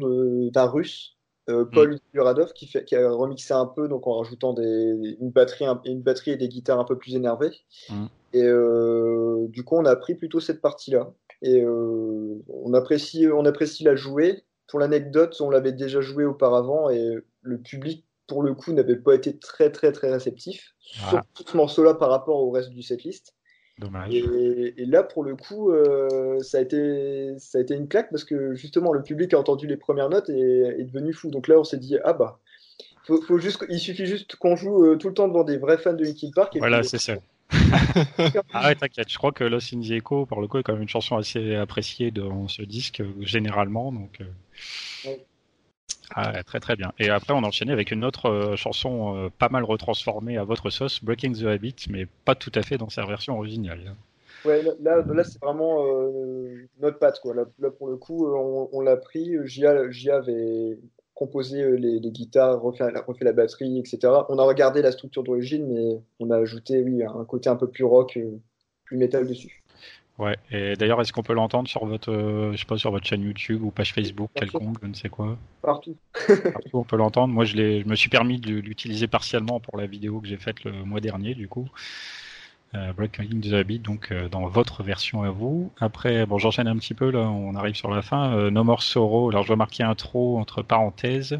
d'un russe, euh, Paul mm. qui, fait, qui a remixé un peu, donc en rajoutant des, une, batterie, une batterie et des guitares un peu plus énervées. Mm. Et euh, du coup, on a pris plutôt cette partie-là. Et euh, on, apprécie, on apprécie la jouer pour l'anecdote, on l'avait déjà joué auparavant et le public, pour le coup, n'avait pas été très très très réceptif, sur ce morceau-là par rapport au reste du setlist. Dommage. Et, là, pour le coup, euh, ça, a été, ça a été une claque parce que justement, le public a entendu les premières notes et est devenu fou. Donc là, on s'est dit, ah bah, faut, juste, il suffit juste qu'on joue euh, tout le temps devant des vrais fans de Linkin Park. Et voilà, c'est ça. <laughs> ah ouais, t'inquiète, je crois que Lost in the Echo, par le coup, est quand même une chanson assez appréciée dans ce disque, généralement. Donc, euh. ah, très très bien. Et après, on enchaînait avec une autre euh, chanson euh, pas mal retransformée à votre sauce, Breaking the Habit, mais pas tout à fait dans sa version originale. Ouais, là, là, c'est vraiment notre patte. Quoi. Là, pour le coup, on, l'a pris. Gia avait composé euh, les, guitares, refait, refait, la batterie, etc. On a regardé la structure d'origine, mais on a ajouté oui, un côté un peu plus rock, euh, plus métal dessus. Ouais, et d'ailleurs, est-ce qu'on peut l'entendre sur votre, euh, je sais pas, sur votre chaîne YouTube ou page Facebook quelconque, je ne sais quoi Partout. Partout, on peut l'entendre. Moi, je, je me suis permis de l'utiliser partiellement pour la vidéo que j'ai faite le mois dernier, du coup. Euh, Breaking the Habit, donc euh, dans votre version à vous. Après, bon, j'enchaîne un petit peu, là, on arrive sur la fin. No More Sorrow, alors je vais marquer intro entre parenthèses.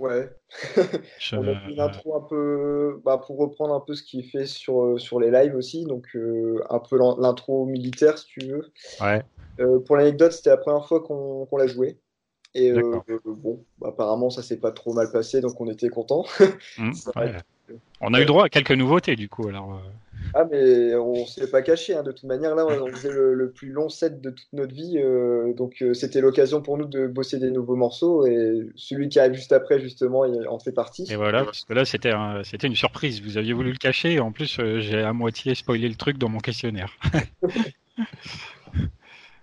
Ouais. <laughs> on a une intro un peu bah, pour reprendre un peu ce qui est fait sur, sur les lives aussi, donc euh, un peu l'intro militaire si tu veux. Ouais. Euh, pour l'anecdote, c'était la première fois qu'on l'a joué. Et euh, bon, bah, apparemment ça s'est pas trop mal passé, donc on était content. <laughs> Mmh, on a eu droit à quelques nouveautés du coup. Alors, Ah mais on s'est pas caché, hein. de toute manière là on faisait le, plus long set de toute notre vie, donc c'était l'occasion pour nous de bosser des nouveaux morceaux et celui qui arrive juste après justement il en fait partie. Et voilà, parce que là c'était c'était une surprise, vous aviez voulu le cacher et en plus j'ai à moitié spoilé le truc dans mon questionnaire. <laughs>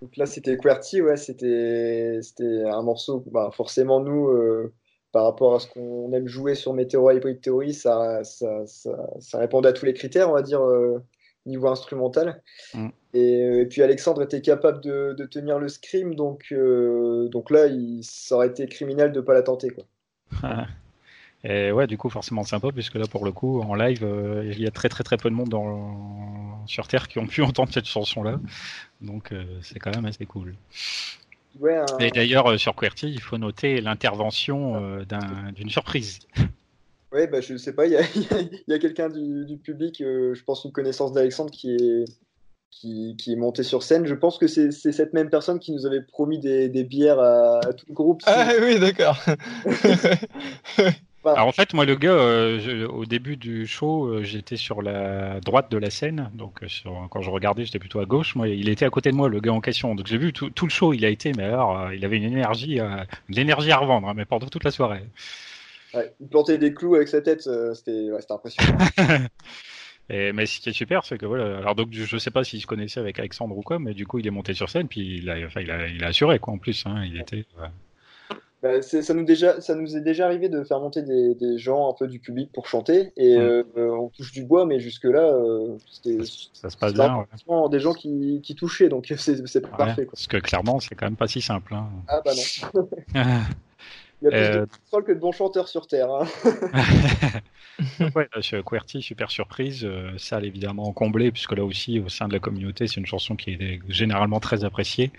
Donc là, c'était QWERTY, ouais, c'était un morceau, bah, forcément, nous, euh, par rapport à ce qu'on aime jouer sur Meteor Hybrid Theory, ça, ça, ça, répondait à tous les critères, on va dire, euh, niveau instrumental. Mm. Et, puis Alexandre était capable de, de tenir le scream, donc, euh, donc là, il, ça aurait été criminel de ne pas la tenter. Quoi. <laughs> Et ouais, du coup, forcément sympa, puisque là, pour le coup, en live, euh, il y a très très très peu de monde dans... sur Terre qui ont pu <laughs> entendre cette chanson-là. Donc, euh, c'est quand même assez cool. Ouais, Et d'ailleurs, euh, sur QWERTY, il faut noter l'intervention d'une surprise. Ouais, bah, je sais pas, il y a, <laughs> y a quelqu'un du, du, public, je pense une connaissance d'Alexandre qui est, qui, qui, est monté sur scène. Je pense que c'est cette même personne qui nous avait promis des, des bières à, à, tout le groupe. Ah oui, d'accord. <laughs> Alors en fait, moi, le gars, euh, au début du show, euh, j'étais sur la droite de la scène. Donc euh, quand je regardais, j'étais plutôt à gauche. Moi, il était à côté de moi, le gars en question. Donc j'ai vu tout, le show. Il a été, mais alors, il avait une énergie, de l'énergie à revendre, hein, mais pendant toute la soirée. il plantait des clous avec sa tête. C'était impressionnant. <laughs> Et, mais ce qui est super, c'est que voilà. Alors donc je sais pas s'il se connaissait avec Alexandre ou quoi, mais du coup il est monté sur scène puis il a, enfin, il a, il a assuré quoi en plus. Hein, il était. Bah, ça, nous déjà, ça nous est déjà arrivé de faire monter des, des gens un peu du public pour chanter et euh, on touche du bois, mais jusque-là, euh, c'était ça se passe bien. Des gens qui, qui touchaient, donc <laughs> c'est parfait. Quoi. Parce que clairement, c'est quand même pas si simple. Hein. Ah bah non. <laughs> Il y a plus de euh, que de bons chanteurs sur Terre. Hein. <laughs> ouais, QWERTY, super surprise. ça, évidemment comblé, puisque là aussi, au sein de la communauté, c'est une chanson qui est généralement très appréciée.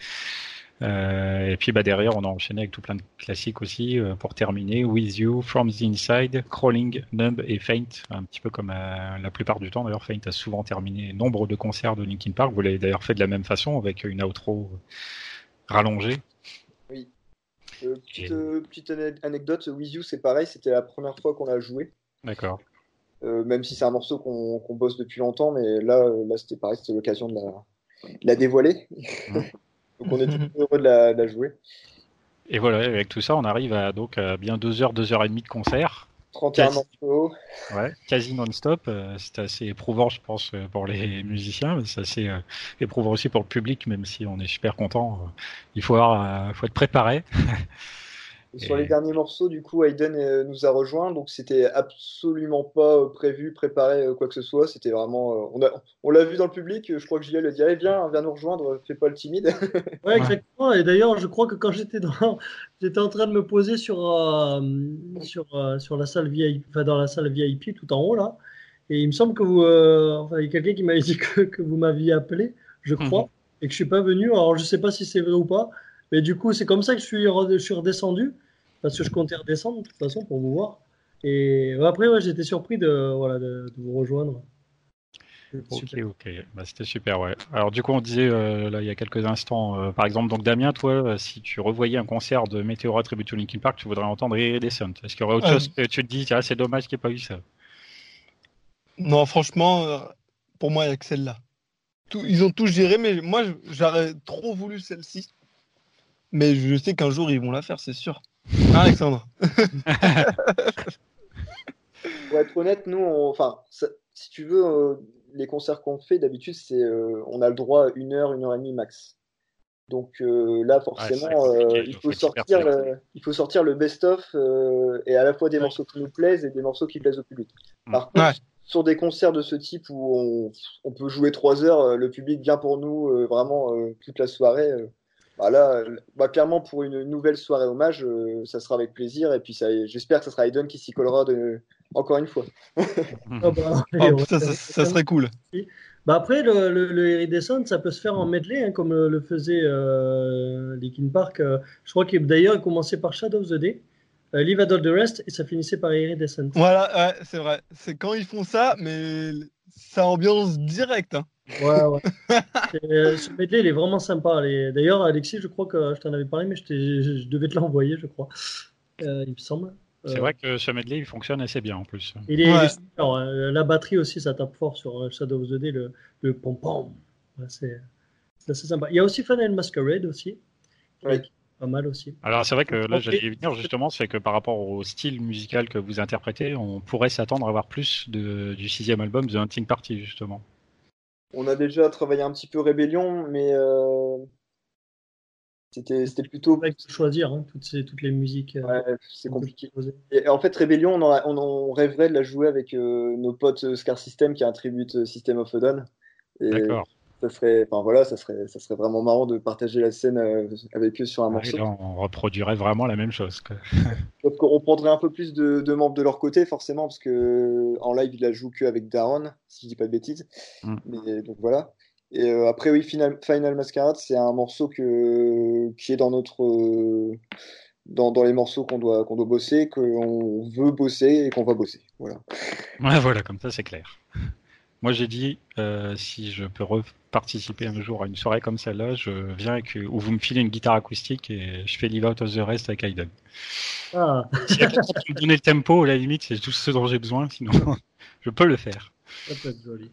Euh, et puis bah, derrière, on a enchaîné avec tout plein de classiques aussi euh, pour terminer. With You, From the Inside, Crawling, Numb et Faint. Un petit peu comme euh, la plupart du temps. D'ailleurs, Faint a souvent terminé nombre de concerts de Linkin Park. Vous l'avez d'ailleurs fait de la même façon avec une outro rallongée. Oui. petite, petite, anecdote, With You, c'est pareil. C'était la première fois qu'on l'a joué. D'accord. même si c'est un morceau qu'on bosse depuis longtemps, mais là, là c'était pareil, c'était l'occasion de la, la dévoiler. Mmh. Donc on est <laughs> tout heureux de la, jouer. Et voilà, avec tout ça, on arrive à donc à bien 2 heures, 2 heures et demie de concert. 31 morceaux. Ouais, quasi non-stop. Euh, c'est assez éprouvant, je pense, euh, pour les musiciens, mais c'est assez euh, éprouvant aussi pour le public, même si on est super content. il faut, avoir, faut être préparé. <laughs> Sur les <laughs> derniers morceaux, du coup, Hayden euh, nous a rejoint, donc c'était absolument pas euh, prévu, préparé, euh, quoi que ce soit. C'était vraiment. on, on l'a vu dans le public, je crois que Julien a dit Viens, viens nous rejoindre, fais pas le timide. <laughs> ouais, exactement. Et d'ailleurs, je crois que quand j'étais dans. <laughs> J'étais en train de me poser sur, sur, sur la salle VIP, enfin, dans la salle VIP tout en haut, là. Et il me semble que vous. Enfin, il y a quelqu'un qui m'avait dit que, que vous m'aviez appelé, je crois, mhm. et que je suis pas venu. Alors, je sais pas si c'est vrai ou pas. Mais du coup, c'est comme ça que je suis, je suis redescendu, parce que je comptais redescendre de toute façon pour vous voir. Et après, ouais, j'étais surpris de, voilà, de, vous rejoindre. Ok, ok, bah, c'était super, ouais. Alors du coup, on disait euh, là il y a quelques instants, euh, par exemple, donc Damien, toi, euh, si tu revoyais un concert de Meteora Tribute to Linkin Park, tu voudrais entendre Iridescent. Est-ce qu'il y aurait autre chose que tu te dis, c'est dommage qu'il n'y ait pas eu ça? Non, franchement, pour moi, il n'y a que celle-là. Ils ont tout géré, mais moi, j'aurais trop voulu celle-ci. Mais je sais qu'un jour, ils vont la faire, c'est sûr. Hein, Alexandre? <laughs> Pour être honnête, nous, enfin, si tu veux, euh, les concerts qu'on fait, d'habitude, c'est euh, on a le droit à une heure, une heure et demie max. Donc euh, là, forcément, il, faut sortir le, il faut sortir le best-of et à la fois des morceaux qui nous plaisent et des morceaux qui plaisent au public. Mm. Par contre, sur des concerts de ce type où on, peut jouer trois heures, le public vient pour nous vraiment toute la soirée. Bah là, bah clairement, pour une nouvelle soirée hommage, ça sera avec plaisir. Et puis, j'espère que ce sera Aiden qui s'y collera de, encore une fois. Ah <laughs> bah, oh, ça, serait cool. Bah après, le, le, ça peut se faire en medley, hein, comme le faisait euh, Linkin Park. Euh, je crois qu'il d'ailleurs il commençait par Shadow of the Day, euh, Live All the Rest, et ça finissait par Iridescent. Voilà, c'est vrai. C'est quand ils font ça, mais ça ambiance direct. Hein. Ouais, ouais. <laughs> Euh, ce medley, il est vraiment sympa. D'ailleurs, Alexis, je crois que je t'en avais parlé, mais je, je devais te l'envoyer, je crois. Euh, il me semble. C'est vrai que ce medley il fonctionne assez bien en plus. Il est, super, hein. La batterie aussi, ça tape fort sur euh, Shadow of the Day, le, le pom-pom. c'est assez sympa. Il y a aussi Final Masquerade aussi. Pas mal aussi. Alors c'est vrai que là j'allais y venir justement, c'est que par rapport au style musical que vous interprétez, on pourrait s'attendre à avoir plus de, du sixième album de Hunting Party justement. On a déjà travaillé un petit peu Rébellion, mais euh, c'était, c'était plutôt. choisir hein, toutes, ces, toutes les musiques. Euh, ouais, c'est compliqué. Et en fait, Rébellion, on, on, rêverait de la jouer avec euh, nos potes Scar System qui est un tribute System of a Dawn. D'accord. Ça serait, enfin voilà, ça serait, ça serait vraiment marrant de partager la scène avec eux sur un morceau. on reproduirait vraiment la même chose. <laughs> Sauf qu'on prendrait un peu plus de, de, membres de leur côté, forcément, parce que en live, ils la jouent qu'avec Daron, si je dis pas de bêtises. Mm. Mais, donc voilà. Et euh, après, oui, Final, Final Masquerade, c'est un morceau que, qui est dans notre. Euh, dans, dans, les morceaux qu'on doit, qu'on doit bosser, qu'on veut bosser et qu'on va bosser. Voilà. Ouais, voilà, comme ça, c'est clair. Moi, j'ai dit, euh, si je peux participer un jour à une soirée comme celle-là, je viens avec, où vous me filez une guitare acoustique et je fais Live Out of the Rest avec Aiden. Ah. si qui me donner le tempo, à la limite, c'est tout ce dont j'ai besoin, sinon <laughs> je peux le faire. Ça peut être joli.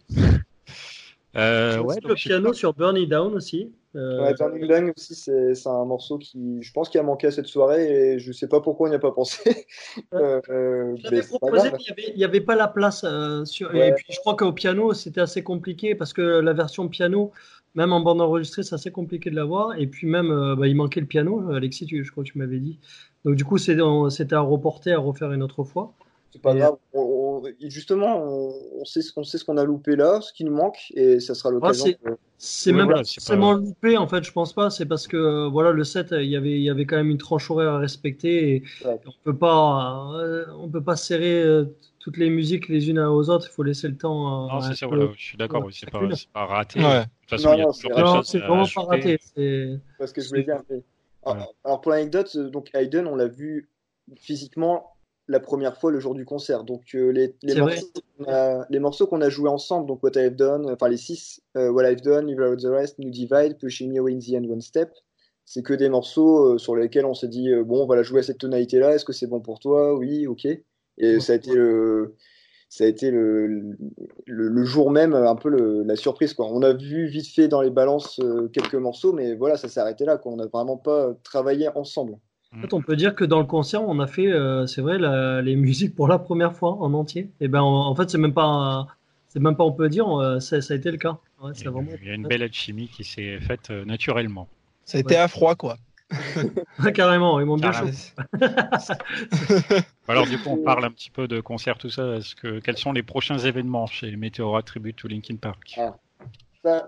Euh, ouais, le piano sur Burning Down aussi. Euh, ouais, Burning aussi, c'est un morceau qui, je pense, qui a manqué à cette soirée et je sais pas pourquoi on n'y a pas pensé. <laughs> euh, proposé, mais il n'y avait, pas la place. Euh, sur... Et puis je crois qu'au piano, c'était assez compliqué parce que la version piano, même en bande enregistrée, c'est assez compliqué de l'avoir. Et puis même, bah, il manquait le piano, Alexis, tu, je crois que tu m'avais dit. Donc du coup, c'était à reporter, à refaire une autre fois. C'est pas grave. justement, on, sait, on sait ce qu'on a loupé là, ce qui nous manque, et ça sera l'occasion. c'est même pas forcément loupé, en fait, je pense pas. C'est parce que voilà, le set, il y avait, il y avait quand même une tranche horaire à respecter, et on peut pas, euh, on peut pas serrer euh, toutes les musiques les unes aux autres. Il faut laisser le temps. non, c'est ça. Voilà, je suis d'accord. c'est pas, pas, raté. De toute façon, il y a toujours c'est vraiment pas raté. Parce que je voulais dire. Alors, pour l'anecdote, donc Hayden, on l'a vu physiquement la première fois le jour du concert. Donc euh, les, les, morceaux qu'on a, joués ensemble, donc What I've Done, enfin les six, euh, What I've Done, Leave Out the Rest, New Divide, Pushing Me Away in the End One Step, c'est que des morceaux euh, sur lesquels on s'est dit bon, on va la jouer à cette tonalité-là. Est-ce que c'est bon pour toi? Oui, ok. Et ça a été le ça a été le, le, jour même un peu la surprise. Quoi. On a vu vite fait dans les balances quelques morceaux, mais voilà, ça s'est arrêté là. Quoi. On n'a vraiment pas travaillé ensemble. En fait, on peut dire que dans le concert, on a fait, euh, c'est vrai, les <laughs> musiques pour la première fois en entier. Et eh ben, en fait, c'est même pas, c'est même pas, on peut dire, euh, ça, a été le cas. il, y a, vraiment... il, y a, une belle alchimie qui s'est faite euh, naturellement. Ça a été à froid, quoi. <laughs> Carrément, ils m'ont bien chaud. <laughs> Alors du coup, on parle un petit peu de concert, tout ça. Est-ce que quels sont les prochains événements chez Meteora Tribute to Linkin Park? Ah.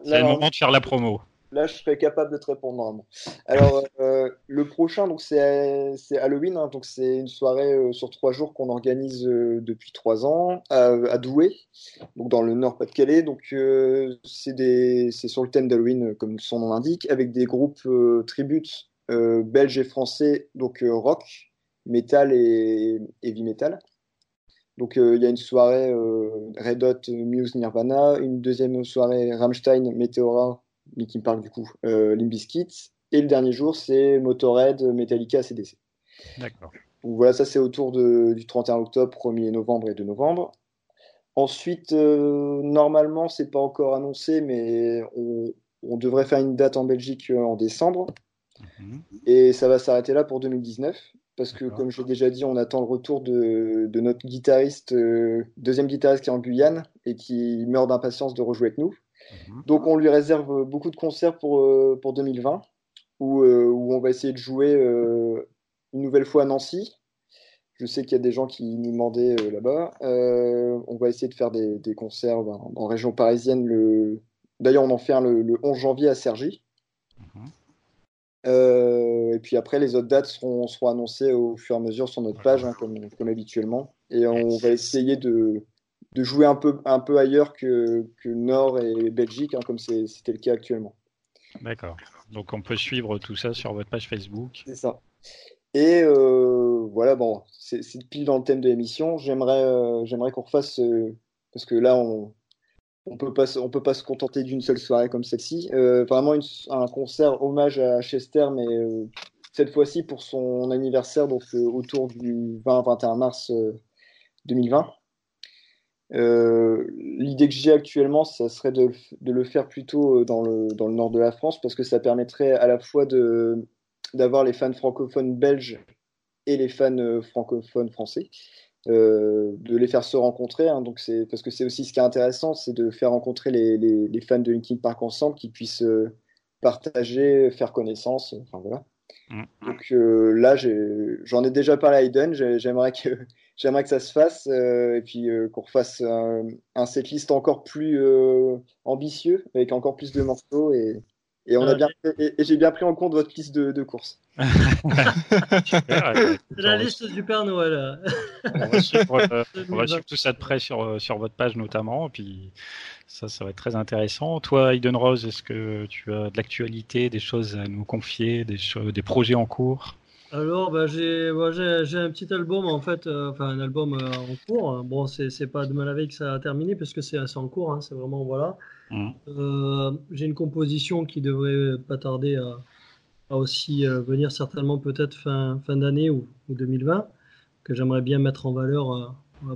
C'est le moment de faire la promo. Là, je serais capable de te répondre. Alors, euh, le prochain, donc c'est Halloween, hein, donc c'est une soirée euh, sur trois jours qu'on organise euh, depuis trois ans à, Douai, donc dans le Nord-Pas-de-Calais. Donc c'est sur le thème d'Halloween, comme son nom l'indique, avec des groupes tributes belges et français, donc rock, metal et heavy metal. Donc il y a une soirée Red Hot, Muse, Nirvana, une deuxième soirée Rammstein, Meteora Linkin Park du coup, euh, Limbiskit. Et le dernier jour, c'est Motorhead, Metallica, CDC. D'accord. Donc voilà, ça c'est autour du 31 octobre, 1er novembre et 2 novembre. Ensuite, euh, normalement, c'est pas encore annoncé, mais on, devrait faire une date en Belgique euh, en décembre. Mhm. Et ça va s'arrêter là pour 2019. Parce que, comme je l'ai déjà dit, on attend le retour de, notre guitariste, euh, deuxième guitariste qui est en Guyane et qui meurt d'impatience de rejouer avec nous. Mhm. Donc on lui réserve beaucoup de concerts pour, euh, pour 2020, où, euh, où, on va essayer de jouer euh, une nouvelle fois à Nancy. je sais qu'il y a des gens qui nous demandaient là-bas. on va essayer de faire des, concerts ben, en région parisienne. Le... D'ailleurs, on en fait un le, 11 janvier à Cergy. Mhm. et puis après, les autres dates seront, seront, annoncées au fur et à mesure sur notre page, hein, comme, comme, habituellement. Et on va essayer de, de, jouer un peu, un peu ailleurs que, que Nord et Belgique, hein, comme c'était le cas actuellement. D'accord. Donc on peut suivre tout ça sur votre page Facebook. C'est ça. Et euh, voilà, bon, c'est pile dans le thème de l'émission. J'aimerais euh, j'aimerais qu'on refasse, euh, parce que là, on on peut pas, on peut pas se contenter d'une seule soirée comme celle-ci. vraiment un concert hommage à Chester, mais cette fois-ci pour son anniversaire, donc autour du 20-21 mars 2020. L'idée que j'ai actuellement, ça serait de, de, le faire plutôt dans le, dans le nord de la France, parce que ça permettrait à la fois d'avoir les fans francophones belges et les fans euh, francophones français, euh, de les faire se rencontrer. Hein. donc parce que c'est aussi ce qui est intéressant, c'est de faire rencontrer les, les, fans de Linkin Park ensemble, qui puissent euh, partager, faire connaissance. Enfin voilà. Mm. Donc là, j'en ai, déjà parlé à Aiden. J'aimerais que <laughs> j'aimerais que ça se fasse et puis qu'on refasse un, un setlist encore plus ambitieux avec encore plus de morceaux et et, on a bien, et, j'ai bien pris en compte votre liste de, de courses. <laughs> C'est la liste du Père Noël. on va suivre, euh, <laughs> tout ça de près sur, euh, sur votre page notamment. Et puis ça, ça va être très intéressant. Toi, Aiden Rose, est-ce que tu as de l'actualité, des choses à nous confier, des, des projets en cours? Alors, bah, j'ai un petit album en fait, euh, enfin un album en cours. Bon, c'est pas demain la veille que ça a terminé parce que c'est assez en cours. Hein, c'est vraiment voilà. Mmh. Euh, j'ai une composition qui devrait pas tarder à, aussi euh, venir certainement peut-être fin, fin d'année ou, 2020, que j'aimerais bien mettre en valeur euh,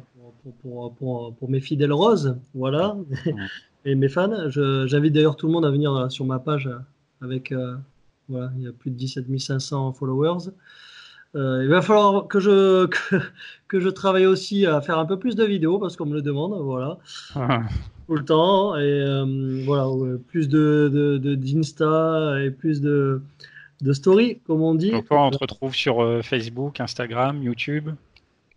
pour, pour, pour, mes fidèles roses, voilà, mmh. et mes fans. J'invite d'ailleurs tout le monde à venir sur ma page avec, voilà, il y a plus de 17 500 followers. Il va falloir que je, <laughs> que, que, je travaille aussi à faire un peu plus de vidéos parce qu'on me le demande, voilà. Ah tout le temps. Et euh, voilà, plus de d'Insta et plus de, de story, comme on dit. Donc, on te retrouve sur euh, Facebook, Instagram, YouTube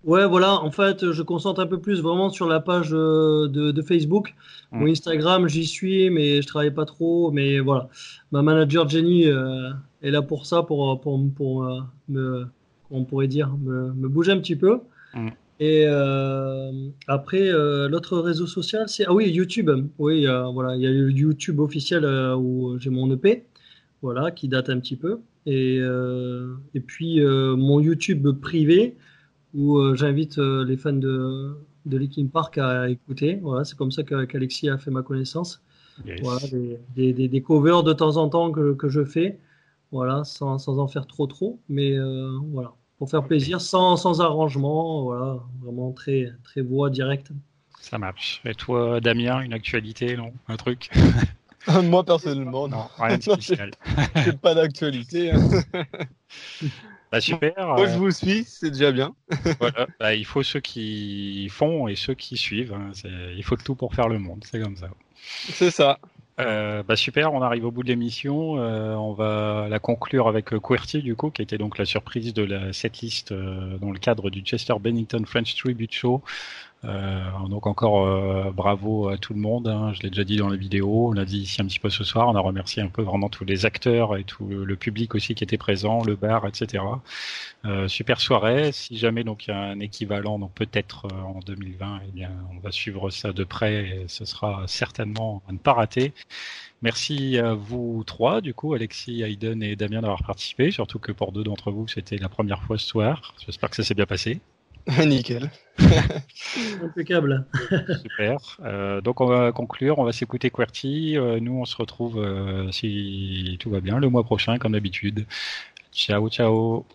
Ouais, voilà, en fait, je concentre un peu plus vraiment sur la page euh, de, de Facebook. Mon mmh. Instagram, j'y suis, mais je travaille pas trop. Mais voilà, ma manager Jenny est là pour ça, pour, pour, pour me, on pourrait dire, me, me bouger un petit peu. Mmh. Et euh, après, euh, l'autre réseau social, c'est ah oui YouTube. Oui, voilà, il y a le YouTube officiel euh, où j'ai mon EP, voilà, qui date un petit peu. Et, et puis mon YouTube privé où j'invite les fans de de Linkin Park à écouter. Voilà, c'est comme ça qu'Alexis a fait ma connaissance. Voilà, des, des, des, covers de temps en temps que, que je fais, voilà, sans, sans en faire trop trop, mais voilà pour faire plaisir, sans, sans arrangement, voilà, vraiment très, très voix directe. Ça marche. Et toi, Damien, une actualité, non? Un truc? Moi, personnellement, non. Rien de spécial. <laughs> Pas d'actualité. Hein. <laughs> Bah, super. Moi, je euh, vous suis, c'est déjà bien. <laughs> voilà. Bah, il faut ceux qui font et ceux qui suivent. Hein. Il faut tout pour faire le monde. C'est comme ça. C'est ça. Euh, bah super, on arrive au bout de l'émission. Euh, on va la conclure avec euh, QWERTY du coup, qui été donc la surprise de la setlist euh, dans le cadre du Chester Bennington French Tribute Show. Euh, donc encore euh, bravo à tout le monde. Hein. Je l'ai déjà dit dans la vidéo, on l'a dit ici un petit peu ce soir. On a remercié un peu vraiment tous les acteurs et tout le, public aussi qui était présent, le bar, etc. Euh, super soirée. Si jamais donc il y a un équivalent, donc peut-être en 2020, eh bien on va suivre ça de près et ce sera certainement à ne pas rater. Merci à vous trois, du coup, Alexis, Hayden et Damien d'avoir participé, surtout que pour deux d'entre vous, c'était la première fois ce soir. J'espère que ça s'est bien passé. <laughs> Nickel. <laughs> Impeccable. Super. Euh, donc on va conclure, on va s'écouter QWERTY. Euh, nous on se retrouve euh, si tout va bien le mois prochain comme d'habitude. Ciao ciao.